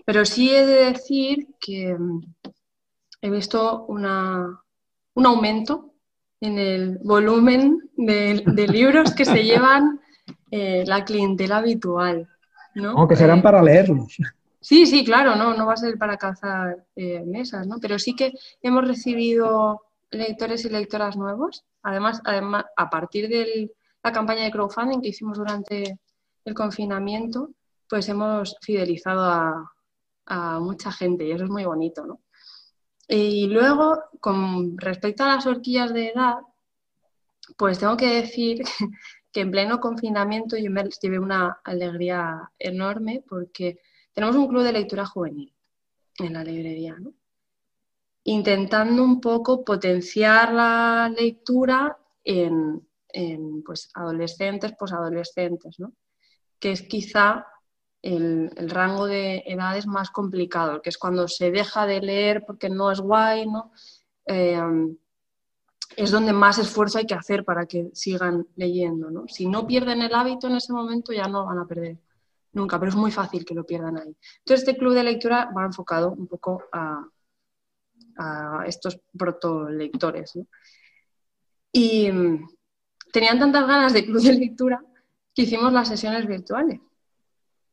pero sí he de decir que mm, he visto una, un aumento en el volumen de, libros que se llevan eh, la clientela habitual. ¿no? Aunque serán para leerlos. Sí, sí, claro, no, no va a ser para calzar eh, mesas, ¿no? Pero sí que hemos recibido lectores y lectoras nuevos. Además, además a partir de la campaña de crowdfunding que hicimos durante el confinamiento, pues hemos fidelizado a, mucha gente y eso es muy bonito, ¿no? Y luego, con respecto a las horquillas de edad, pues tengo que decir que en pleno confinamiento yo me llevé una alegría enorme porque tenemos un club de lectura juvenil en la librería, ¿no? intentando un poco potenciar la lectura en, pues, adolescentes, posadolescentes, ¿no? que es quizá el, rango de edades más complicado, que es cuando se deja de leer porque no es guay, ¿no? Eh, es donde más esfuerzo hay que hacer para que sigan leyendo. ¿no? Si no pierden el hábito en ese momento, ya no van a perder nunca, pero es muy fácil que lo pierdan ahí. Entonces, este club de lectura va enfocado un poco a, estos protolectores. Y mm, tenían tantas ganas de club de lectura que hicimos las sesiones virtuales.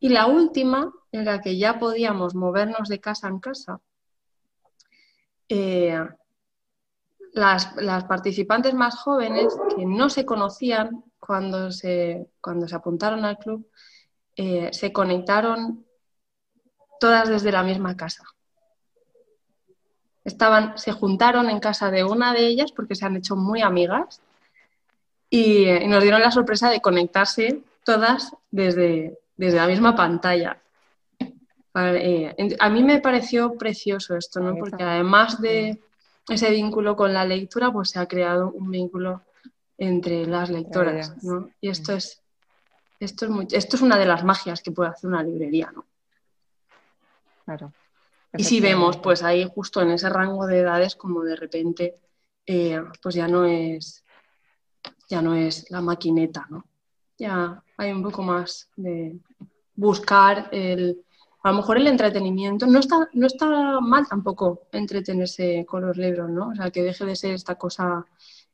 Y la última, en la que ya podíamos movernos de casa en casa, eh, las, las, participantes más jóvenes que no se conocían cuando se, cuando se apuntaron al club, eh, se conectaron todas desde la misma casa. Estaban, se juntaron en casa de una de ellas porque se han hecho muy amigas y, nos dieron la sorpresa de conectarse todas desde, desde la misma pantalla. Eh, a mí me pareció precioso esto, ¿no? porque además de ese vínculo con la lectura, pues se ha creado un vínculo entre las lectoras. ¿no? Y esto es esto es, esto es una de las magias que puede hacer una librería, ¿no? Claro. Y si vemos, pues ahí justo en ese rango de edades, como de repente, eh, pues ya no es ya no es la maquineta, ¿no? Ya hay un poco más de buscar el, a lo mejor el entretenimiento. No está, no está mal tampoco entretenerse con los libros, ¿no? O sea, que deje de ser esta cosa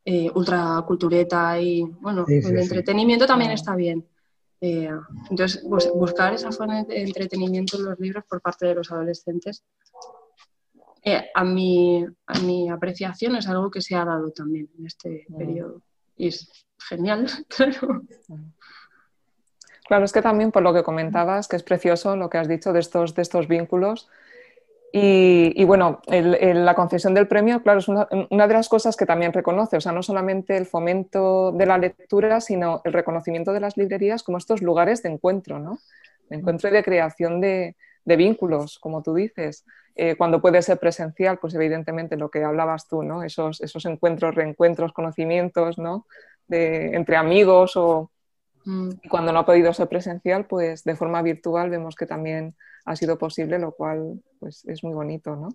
eh, ultra cultureta y, bueno, el entretenimiento también está bien. Eh, entonces, buscar esa forma de entretenimiento en los libros por parte de los adolescentes, eh, a, mi, a mi apreciación es algo que se ha dado también en este periodo. Y es genial, claro. Claro, es que también por lo que comentabas, que es precioso lo que has dicho de estos, de estos vínculos, y, bueno, la concesión del premio, claro, es una, de las cosas que también reconoce, o sea, no solamente el fomento de la lectura, sino el reconocimiento de las librerías como estos lugares de encuentro, ¿no? De encuentro y de creación de, vínculos, como tú dices. Eh, cuando puede ser presencial, pues evidentemente lo que hablabas tú, ¿no? esos, esos encuentros, reencuentros, conocimientos ¿no? de, entre amigos o mm. cuando no ha podido ser presencial, pues de forma virtual vemos que también ha sido posible, lo cual pues, es muy bonito. ¿no?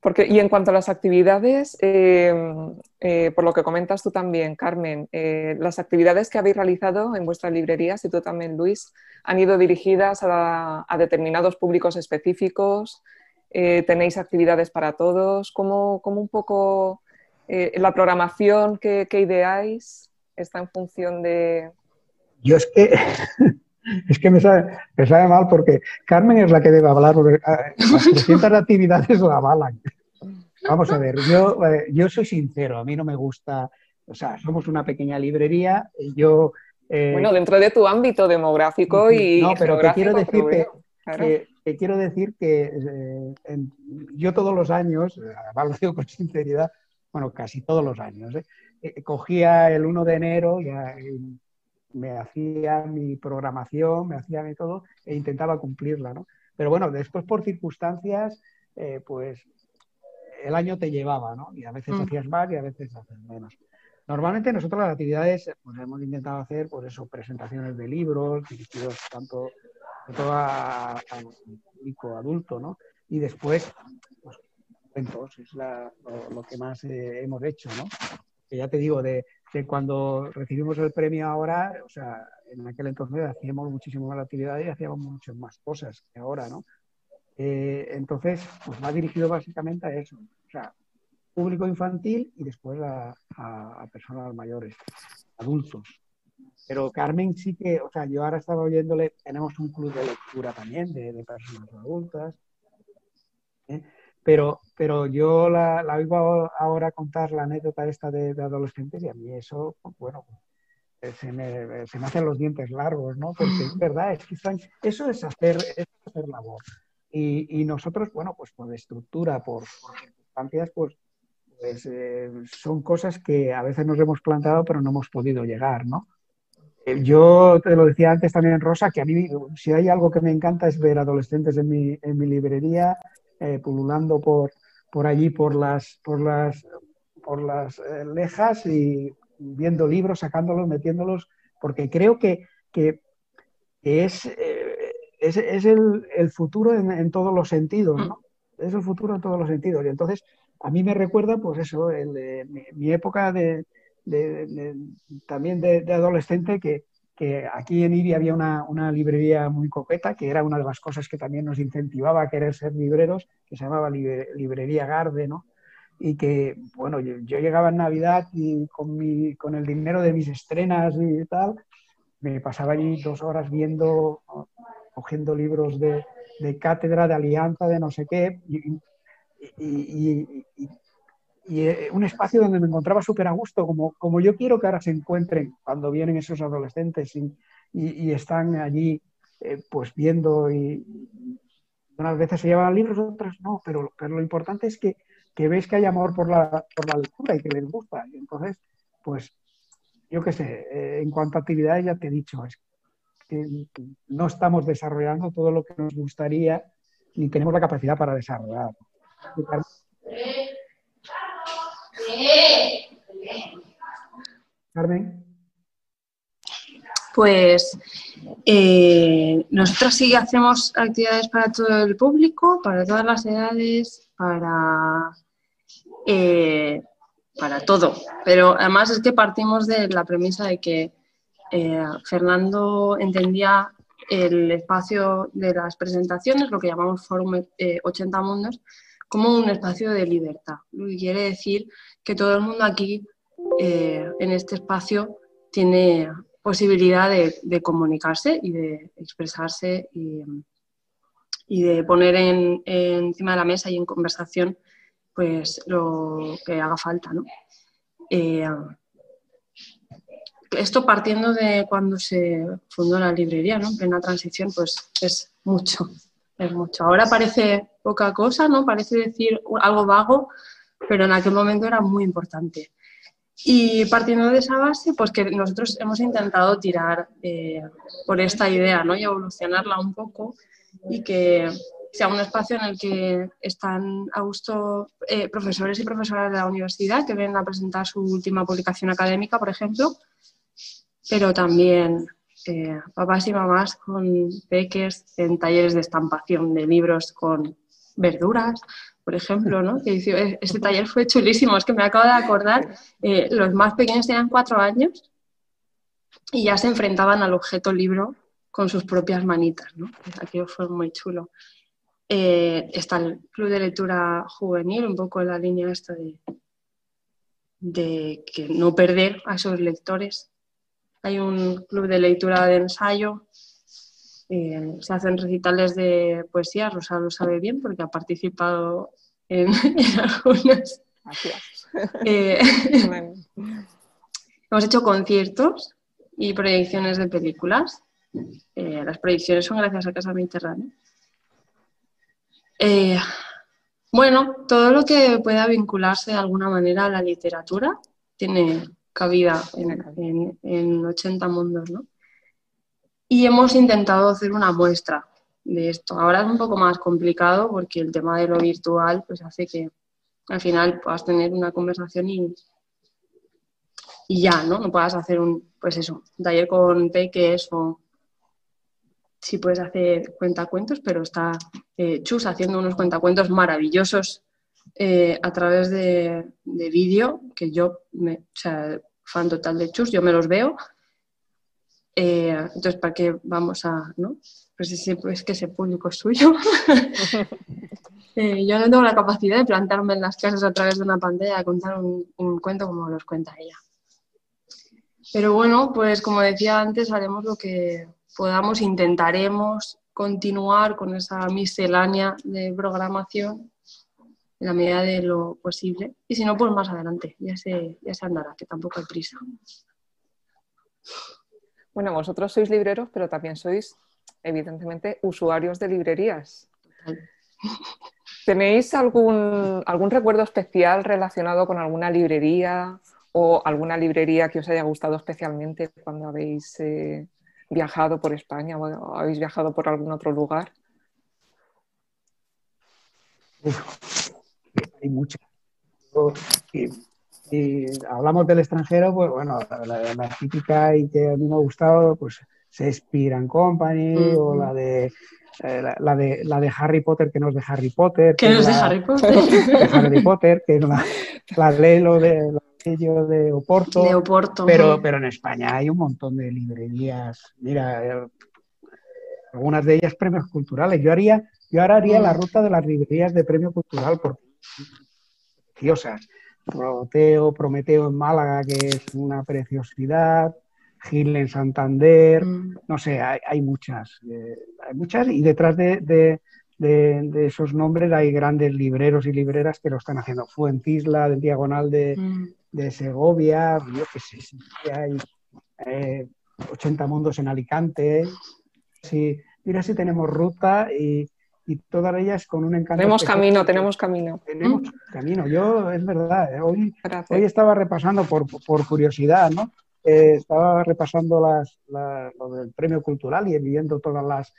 Porque, y en cuanto a las actividades, em, eh, por lo que comentas tú también, Carmen, eh, las actividades que habéis realizado en vuestras librerías y tú también, Luis, han ido dirigidas a, determinados públicos específicos. Eh, ¿Tenéis actividades para todos? ¿Cómo, cómo un poco la programación que, ideáis está en función de...? Yo es que Es que me sabe, mal porque Carmen es la que debe hablar, porque ah, las 300 actividades la avalan. Vamos a ver, yo, eh, yo soy sincero, a mí no me gusta, o sea, somos una pequeña librería, yo... Eh, bueno, dentro de tu ámbito demográfico y... No, pero te quiero decir que, quiero decir que yo todos los años, lo digo con sinceridad, bueno, casi todos los años, eh, cogía el 1 de enero, ya, me hacía mi programación, me hacía mi todo e intentaba cumplirla, ¿no? Pero bueno, después por circunstancias, eh, pues el año te llevaba, ¿no? Y a veces mm. hacías más y a veces haces menos. Normalmente nosotros las actividades pues hemos intentado hacer, pues eso, presentaciones de libros dirigidos tanto todo al público adulto, ¿no? Y después, pues, cuentos, es lo, que más eh, hemos hecho, ¿no? Que ya te digo, de, que cuando recibimos el premio ahora, o sea, en aquel entonces hacíamos muchísimo más actividad y hacíamos muchas más cosas que ahora, ¿no? Eh, entonces, pues va dirigido básicamente a eso, o sea, público infantil y después a, personas mayores, adultos. Pero Carmen sí que, o sea, yo ahora estaba oyéndole, tenemos un club de lectura también de, personas adultas. ¿eh? Pero, pero yo la, la oigo ahora contar la anécdota esta de, adolescentes y a mí eso, pues, bueno, eh, se me, se me, hacen los dientes largos, ¿no? Porque es verdad, es que eso es hacer, es hacer labor. Y, y, nosotros, bueno, pues por estructura, por, circunstancias, pues, pues eh, son cosas que a veces nos hemos planteado pero no hemos podido llegar, ¿no? Eh, yo te lo decía antes también, Rosa, que a mí, si hay algo que me encanta es ver adolescentes en mi, en mi librería, eh, pululando por, por allí, por las, por las, por las eh, lejas y viendo libros, sacándolos, metiéndolos, porque creo que, que, es, eh, es, es el, el, futuro en, todos los sentidos, ¿no? Es el futuro en todos los sentidos. Y entonces, a mí me recuerda, pues eso, el, mi, época de, de, también de, adolescente que, que aquí en IBI había una, librería muy coqueta, que era una de las cosas que también nos incentivaba a querer ser libreros, que se llamaba Librería Garde, ¿no? Y que, bueno, yo, llegaba en Navidad y con, mi, con el dinero de mis estrenas y tal, me pasaba allí dos horas viendo, cogiendo libros de, cátedra, de alianza, de no sé qué, y eh, un espacio donde me encontraba súper a gusto, como, como yo quiero que ahora se encuentren cuando vienen esos adolescentes y, y, están allí eh, pues viendo y unas veces se llevan libros, otras no, pero, pero lo importante es que, que ves que hay amor por la, por la lectura y que les gusta. Y entonces, pues yo qué sé, eh, en cuanto a actividades ya te he dicho, es que no estamos desarrollando todo lo que nos gustaría ni tenemos la capacidad para desarrollar. Pues eh, nosotros sí hacemos actividades para todo el público, para todas las edades, para, eh, para todo. Pero además es que partimos de la premisa de que eh, Fernando entendía el espacio de las presentaciones, lo que llamamos Forum 80 Mundos, como un espacio de libertad. Quiere decir que todo el mundo aquí, eh, en este espacio, tiene posibilidad de, comunicarse y de expresarse y, de poner encima de la mesa y en conversación pues lo que haga falta. Eh, esto partiendo de cuando se fundó la librería, ¿no? en plena transición, pues es mucho es mucho. Ahora parece poca cosa, ¿no? Parece decir algo vago, pero en aquel momento era muy importante. Y partiendo de esa base, pues que nosotros hemos intentado tirar eh, por esta idea, ¿no? Y evolucionarla un poco y que sea un espacio en el que están a gusto eh, profesores y profesoras de la universidad que vienen a presentar su última publicación académica, por ejemplo, pero también eh, papás y mamás con peques en talleres de estampación de libros con verduras, por ejemplo, ¿no? Que este taller fue chulísimo, es que me acabo de acordar, eh, los más pequeños tenían cuatro años y ya se enfrentaban al objeto libro con sus propias manitas, ¿no? Aquello fue muy chulo. Eh, está el club de lectura juvenil, un poco en la línea esta de, de que no perder a esos lectores. Hay un club de lectura de ensayo, eh, se hacen recitales de poesía, Rosa lo sabe bien porque ha participado en, algunas. Eh, hemos hecho conciertos y proyecciones de películas. las proyecciones son gracias a Casa Mediterránea. Eh, bueno, todo lo que pueda vincularse de alguna manera a la literatura tiene cabida en, 80 mundos, ¿no? Y hemos intentado hacer una muestra de esto. Ahora es un poco más complicado porque el tema de lo virtual pues hace que al final puedas tener una conversación y, y ya, ¿no? No puedas hacer un, pues eso, un taller con peques o sí puedes hacer cuentacuentos, pero está eh, Chus haciendo unos cuentacuentos maravillosos eh, a través de, vídeo, que yo, me, o sea, fan total de Chus, yo me los veo. Eh, entonces, ¿para qué vamos a, no? Pues es, pues que ese público es suyo. yo no tengo la capacidad de plantarme en las clases a través de una pantalla a contar un, un cuento como los cuenta ella. Pero bueno, pues como decía antes, haremos lo que, podamos, intentaremos continuar con esa miscelánea de programación en la medida de lo posible. Y si no, pues más adelante, ya se, ya se andará, que tampoco hay prisa. Bueno, vosotros sois libreros, pero también sois, evidentemente, usuarios de librerías. ¿Tenéis algún, algún recuerdo especial relacionado con alguna librería o alguna librería que os haya gustado especialmente cuando habéis eh, viajado por España o habéis viajado por algún otro lugar? hay muchas. Si, hablamos del extranjero, pues bueno, la, típica y que a mí me ha gustado, pues Shakespeare Company o la de eh, la, de, la de Harry Potter, que no es de Harry Potter. Que no es de Harry Potter. De Harry Potter, que es la, la Lelo de de Oporto. Pero, pero en España hay un montón de librerías. Mira, eh, algunas de ellas premios culturales. Yo haría, yo ahora haría la mm. ruta de las librerías de premio cultural porque preciosas. Prometeo, Prometeo en Málaga, que es una preciosidad. Gil en Santander, mm. no sé, hay, muchas, eh, hay muchas y detrás de, esos nombres hay grandes libreros y libreras que lo están haciendo. Fuentisla, del Diagonal de, mm de Segovia, yo qué sé, hay 80 eh, mundos en Alicante. Sí, mira si tenemos ruta y, todas ellas con un encanto. Tenemos camino, tenemos camino. Tenemos camino. Yo, es verdad, eh, hoy, hoy estaba repasando por, curiosidad, ¿no? Eh, estaba repasando las, lo del premio cultural y viendo todas las,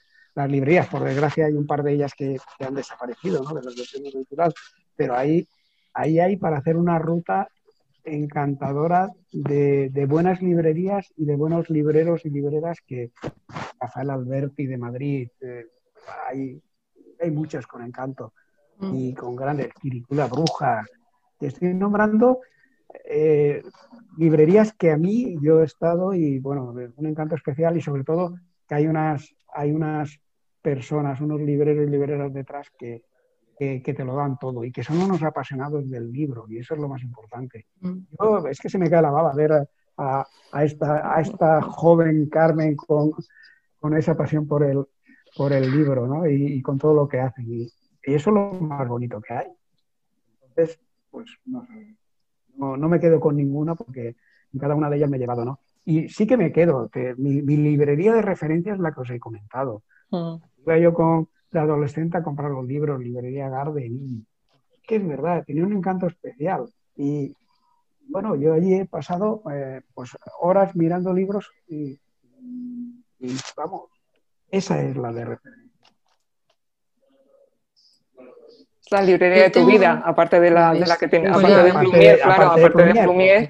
librerías. Por desgracia, hay un par de ellas que, han desaparecido, ¿no? De los del premio cultural. Pero ahí, ahí hay para hacer una ruta encantadora de, buenas librerías y de buenos libreros y libreras que Rafael Alberti de Madrid, eh, hay, hay muchos con encanto mm. y con grandes, Quiricula Bruja. Te estoy nombrando eh, librerías que a mí yo he estado y bueno, un encanto especial y sobre todo que hay unas, hay unas personas, unos libreros y libreras detrás que, que, te lo dan todo y que son unos apasionados del libro y eso es lo más importante. Mm. Yo, es que se me cae la baba ver a, a, esta, a esta joven Carmen con, con, esa pasión por el, por el libro ¿no? y, con todo lo que hace. Y, eso es lo más bonito que hay. Entonces, pues no, no, me quedo con ninguna porque en cada una de ellas me he llevado, ¿no? Y sí que me quedo, que mi, librería de referencia es la que os he comentado. Mm. Yo con, de adolescente a comprar los libros, librería Garden. que es verdad, tenía un encanto especial. Y bueno, yo allí he pasado eh, pues horas mirando libros y, vamos, esa es la de referencia. la librería de tu vida, aparte de la, de la que tiene, Pues aparte de aparte Plumier, de- claro, aparte de Plumier.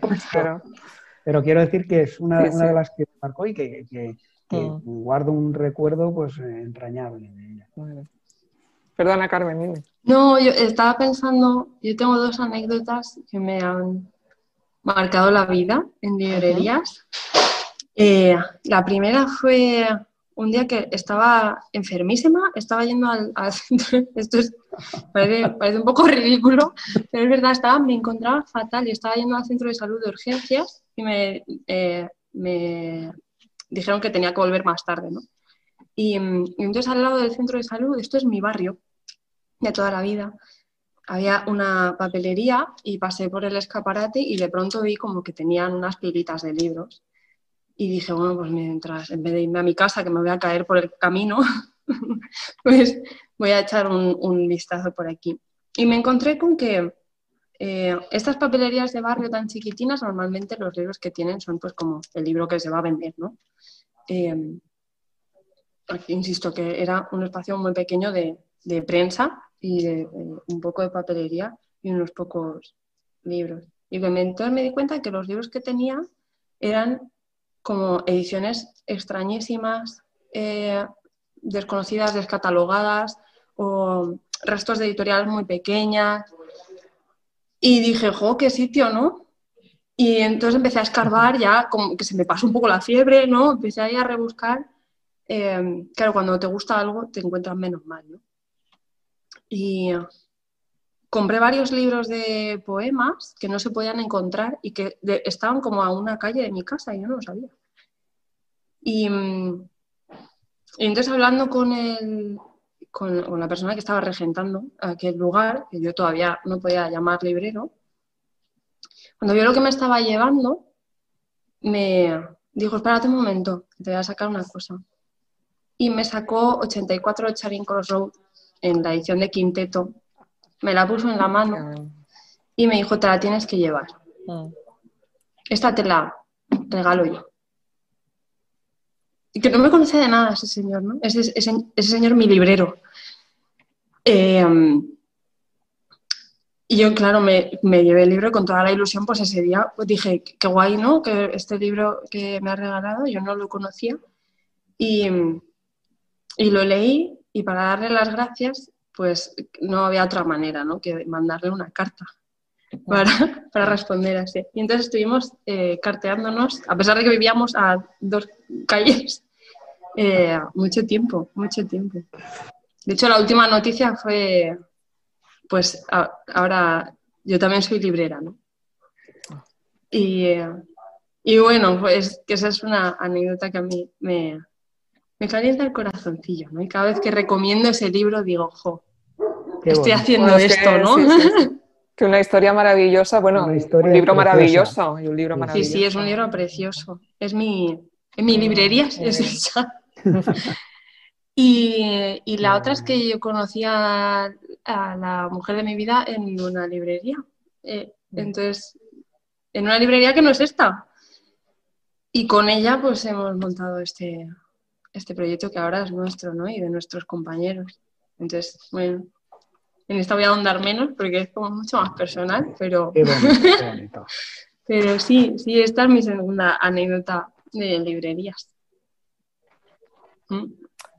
Pero quiero decir que es una, Sí, una sí. de las que me marcó y que, que- que Mm. guardo un recuerdo pues eh, entrañable de ella. Vale. Perdona, Carmen, dime. No, yo estaba pensando, yo tengo dos anécdotas que me han marcado la vida en librerías. Eh, la primera fue un día que estaba enfermísima, estaba yendo al, centro, esto es, parece, un poco ridículo, pero es verdad, estaba, me encontraba fatal y estaba yendo al centro de salud de urgencias y me, eh, me dijeron que tenía que volver más tarde, ¿no? Y, y entonces al lado del centro de salud, esto es mi barrio, de toda la vida. Había una papelería y pasé por el escaparate y de pronto vi como que tenían unas pilitas de libros. Y dije, bueno, pues mientras, en vez de irme a mi casa, que me voy a caer por el camino, pues voy a echar un, un vistazo por aquí. Y me encontré con que eh, estas papelerías de barrio tan chiquitinas, normalmente los libros que tienen son pues como el libro que se va a vender, ¿no? Eh, aquí insisto que era un espacio muy pequeño de, de prensa y de, eh, un poco de papelería y unos pocos libros. Y entonces me di cuenta que los libros que tenía eran como ediciones extrañísimas, eh, desconocidas, descatalogadas o restos de editoriales muy pequeñas. Y dije, jo, qué sitio, ¿no? Y entonces empecé a escarbar, ya como que se me pasó un poco la fiebre, ¿no? Empecé ahí a rebuscar. Eh, claro, cuando te gusta algo te encuentras menos mal, ¿no? Y compré varios libros de poemas que no se podían encontrar y que de- estaban como a una calle de mi casa y yo no lo sabía. Y, mm, y entonces hablando con, el, con, con la persona que estaba regentando aquel lugar, que yo todavía no podía llamar librero, cuando vio lo que me estaba llevando, me dijo, espérate un momento, te voy a sacar una cosa. Y me sacó 84 Charing Cross Road en la edición de Quinteto, me la puso en la mano y me dijo, te la tienes que llevar. Mm. Esta te la regalo yo. Y que no me conoce de nada ese señor, ¿no? Ese, ese, ese señor mi librero. Eh, y yo, claro, me, me llevé el libro con toda la ilusión, pues ese día pues dije, qué guay, ¿no? Que este libro que me ha regalado, yo no lo conocía. Y, y lo leí y para darle las gracias, pues no había otra manera, ¿no? Que mandarle una carta para, para responder así. Y entonces estuvimos eh, carteándonos, a pesar de que vivíamos a dos calles, eh, mucho tiempo, mucho tiempo. De hecho, la última noticia fue, pues a- ahora yo también soy librera, ¿no? Y, eh, y bueno, pues que esa es una anécdota que a mí me, me calienta el corazoncillo, ¿no? Y cada vez que recomiendo ese libro digo, jo, Qué estoy haciendo Bueno, es que esto, ¿no? sí, sí, sí. Que una historia maravillosa, bueno, historia un libro preciosa. maravilloso y un libro Sí, sí, Sí, maravilloso. es un libro precioso. Es mi, en mi librería es Muy bien. esa. Y, y la otra es que yo conocí a, a la mujer de mi vida en una librería. Eh, entonces, en una librería que no es esta. Y con ella pues hemos montado este, este proyecto que ahora es nuestro, ¿no? Y de nuestros compañeros. Entonces, bueno, en esta voy a ahondar menos porque es como mucho más personal, pero... Qué bonito, qué bonito. Pero sí, sí, esta es mi segunda anécdota de librerías. Mm.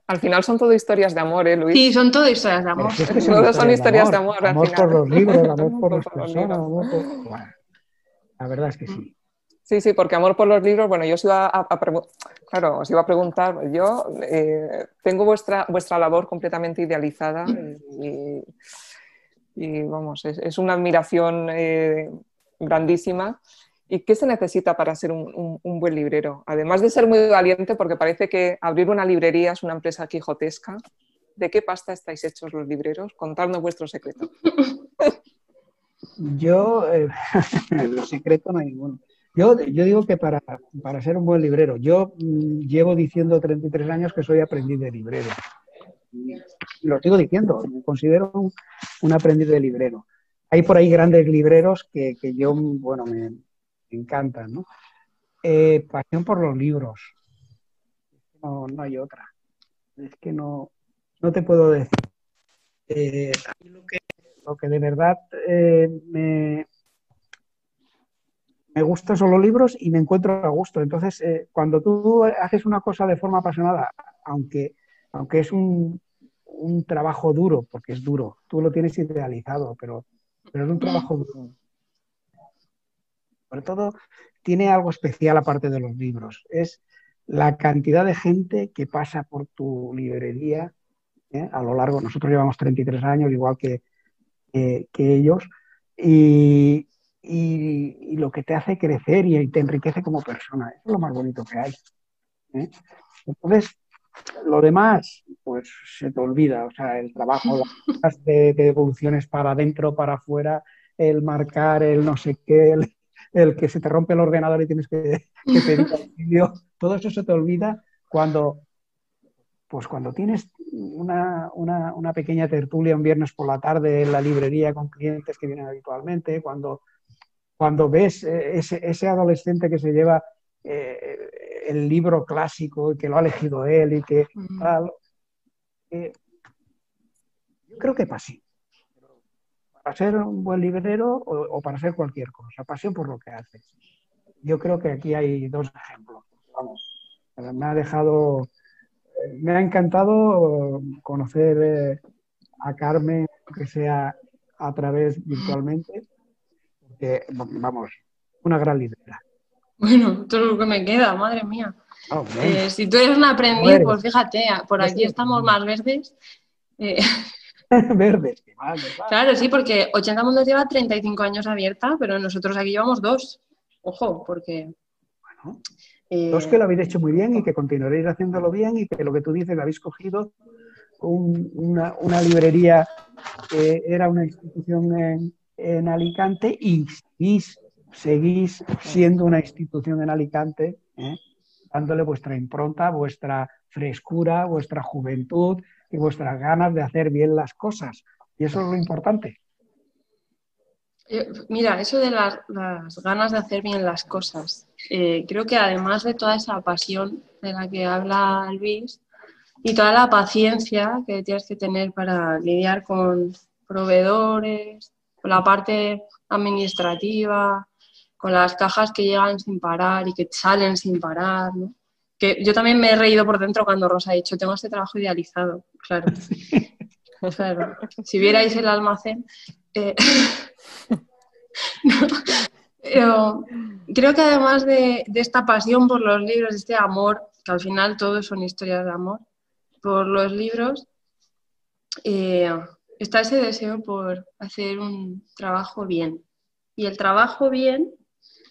Al final son todo historias de amor, ¿eh, Luis? Sí, son todo historias de amor. Pero que Todas son historias de amor. amor, al Amor final. por los libros, amor Amor por las personas, amor por... Bueno, la verdad es que sí. Sí, sí, porque amor por los libros, bueno, yo os iba a, a claro, os iba a preguntar, yo eh, tengo vuestra, vuestra labor completamente idealizada y, vamos, es, una admiración eh, grandísima. ¿Y qué se necesita para ser un buen librero? Además de ser muy valiente, porque parece que abrir una librería es una empresa quijotesca. ¿De qué pasta estáis hechos los libreros? Contadnos vuestro secreto. Yo, eh, el secreto no hay ninguno. Yo, yo digo que para, para ser un buen librero, yo mm, llevo diciendo 33 años que soy aprendiz de librero. Lo sigo diciendo, me considero un, un aprendiz de librero. Hay por ahí grandes libreros que, que yo, bueno, me, encantan, ¿no? Eh, pasión por los libros. No, no hay otra. Es que no, no te puedo decir. Eh, lo que lo que de verdad eh, me, me gustan son los libros y me encuentro a gusto. Entonces, eh, cuando tú haces una cosa de forma apasionada, aunque, aunque es un, un, trabajo duro, porque es duro, tú lo tienes idealizado, pero, pero es un trabajo duro. Sobre todo, tiene algo especial aparte de los libros. Es la cantidad de gente que pasa por tu librería ¿eh? a lo largo, nosotros llevamos 33 años, igual que, que ellos, y, y, lo que te hace crecer y, te enriquece como persona. Eso es lo más bonito que hay. ¿eh? Entonces, lo demás, pues se te olvida. O sea, el trabajo de, de evoluciones para adentro, para afuera, el marcar, el no sé qué, el, que se te rompe el ordenador y tienes que, que pedir auxilio, todo eso se te olvida cuando pues cuando tienes una, una, una, pequeña tertulia un viernes por la tarde en la librería con clientes que vienen habitualmente, cuando cuando ves eh, ese, ese adolescente que se lleva eh, el libro clásico y que lo ha elegido él y que tal, eh, yo creo que pasión. Para ser un buen librero o, para ser cualquier cosa, pasión por lo que haces. Yo creo que aquí hay dos ejemplos. me ha dejado, me ha encantado conocer a Carmen, que sea a través virtualmente, vamos, una gran librera. Bueno, todo lo que me queda, madre mía. Oh, eh, si tú eres un aprendiz, pues fíjate, por aquí estamos más verdes. Eh, verdes, Claro, sí, porque 80 Mundos lleva 35 años abierta, pero nosotros aquí llevamos dos. Ojo, porque. Bueno, eh, dos que lo habéis hecho muy bien y que continuaréis haciéndolo bien y que lo que tú dices, habéis cogido una, una, librería que era una institución en, en Alicante y seguís, siendo una institución en Alicante, ¿eh? dándole vuestra impronta, vuestra frescura, vuestra juventud y vuestras ganas de hacer bien las cosas. Y eso es lo importante. Eh, mira, eso de las, ganas de hacer bien las cosas, eh, creo que además de toda esa pasión de la que habla Luis y toda la paciencia que tienes que tener para lidiar con proveedores, con la parte administrativa, con las cajas que llegan sin parar y que salen sin parar, ¿no? Que yo también me he reído por dentro cuando Rosa ha dicho, tengo este trabajo idealizado, claro. claro. Si vierais el almacén... Eh, pero creo que además de, esta pasión por los libros, de este amor, que al final todos son historias de amor, por los libros, eh, está ese deseo por hacer un trabajo bien. Y el trabajo bien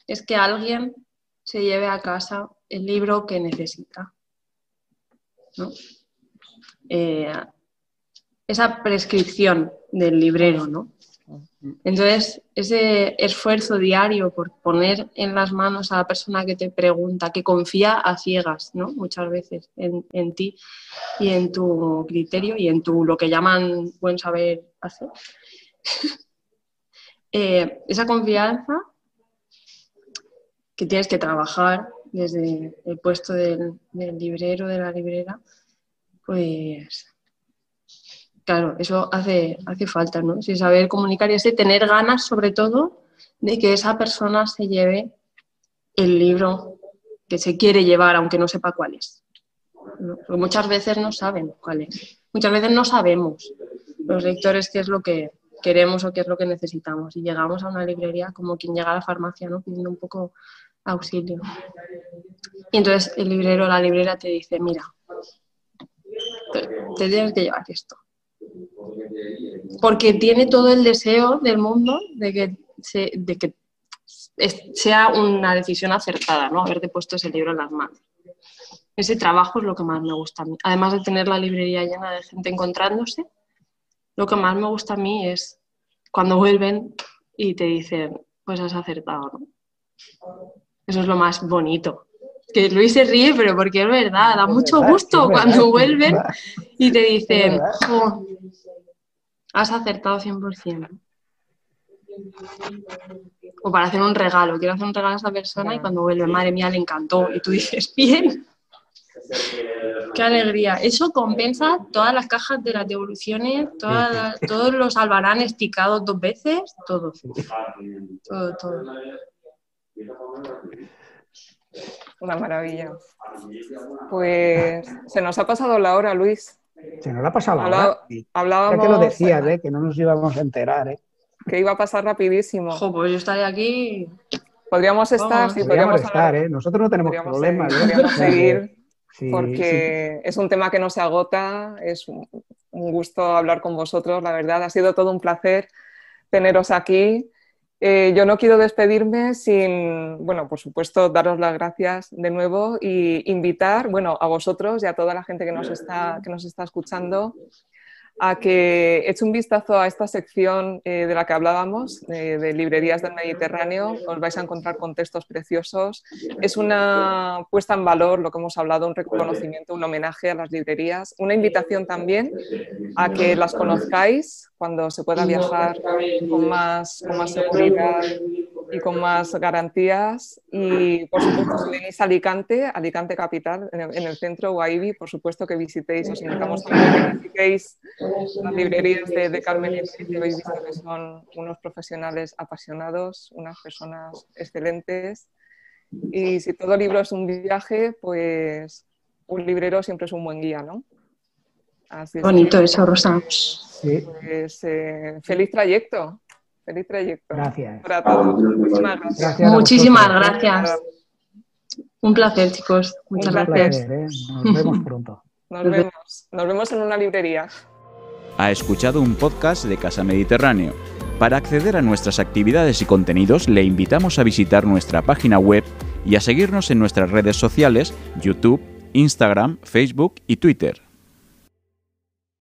es que alguien se lleve a casa el libro que necesita. Eh, esa prescripción del librero, ¿no? Entonces, ese esfuerzo diario por poner en las manos a la persona que te pregunta, que confía a ciegas, ¿no? Muchas veces en, ti y en tu criterio y en tu lo que llaman buen saber hacer. Eh, esa confianza que tienes que trabajar desde el puesto del, del librero, de la librera, pues Claro, eso hace, hace falta, ¿no? Sí, saber comunicar y tener ganas, sobre todo, de que esa persona se lleve el libro que se quiere llevar, aunque no sepa cuál es. Porque muchas veces no saben cuál es. Muchas veces no sabemos los lectores qué es lo que queremos o qué es lo que necesitamos. Y llegamos a una librería como quien llega a la farmacia, ¿no? Pidiendo un poco auxilio. Y entonces el librero o la librera te dice, mira, te tienes que llevar esto porque tiene todo el deseo del mundo de que, de que sea una decisión acertada, ¿no? Haberte puesto ese libro en las manos. Ese trabajo es lo que más me gusta a mí. Además de tener la librería llena de gente encontrándose, lo que más me gusta a mí es cuando vuelven y te dicen, pues has acertado, ¿no? Eso es lo más bonito. Que Luis se ríe, pero porque es verdad, da mucho gusto cuando vuelven y te dicen, Has acertado 100%. O para hacer un regalo. Quiero hacer un regalo a esa persona y cuando vuelve, madre mía, le encantó. Y tú dices, bien. Qué alegría. Eso compensa todas las cajas de las devoluciones, todos los albaranes picados dos veces, todo. Todo, todo. Una maravilla. Pues se nos ha pasado la hora, Luis. Se nos ha pasado la hora. Hablábamos. Ya que lo decías, ¿eh? que no nos íbamos a enterar. ¿eh? Que iba a pasar rapidísimo. Ojo, pues yo estaré aquí. Podríamos estar, sí, podríamos, estar, ¿eh? Nosotros no tenemos problemas. ¿eh? podríamos seguir porque es un tema que no se agota, es un, gusto hablar con vosotros, la verdad, ha sido todo un placer teneros aquí. Eh, yo no quiero despedirme sin, bueno, por supuesto, daros las gracias de nuevo y invitar, bueno, a vosotros y a toda la gente que nos está, que nos está escuchando a que eche un vistazo a esta sección eh, de la que hablábamos, de librerías del Mediterráneo. Os vais a encontrar con textos preciosos. Es una puesta en valor, lo que hemos hablado, un reconocimiento, un homenaje a las librerías. Una invitación también a que las conozcáis cuando se pueda viajar con más seguridad y con más garantías. Y por supuesto, si venís a Alicante, Alicante Capital, en el, centro, Guaibi, por supuesto que visitéis, os invitamos también a que visitéis las librerías de, Carmen y que habéis visto que son unos profesionales apasionados, unas personas excelentes. Y si todo libro es un viaje, pues un librero siempre es un buen guía, ¿no? Bonito eso, Rosa. Pues, eh, feliz trayecto. Feliz trayecto. Gracias. Muchísimas gracias. Muchísimas gracias. Un placer, chicos. Muchas gracias. ¿eh? Nos vemos pronto. Nos vemos. Nos vemos en una librería. Ha escuchado un podcast de Casa Mediterráneo. Para acceder a nuestras actividades y contenidos, le invitamos a visitar nuestra página web y a seguirnos en nuestras redes sociales, YouTube, Instagram, Facebook y Twitter.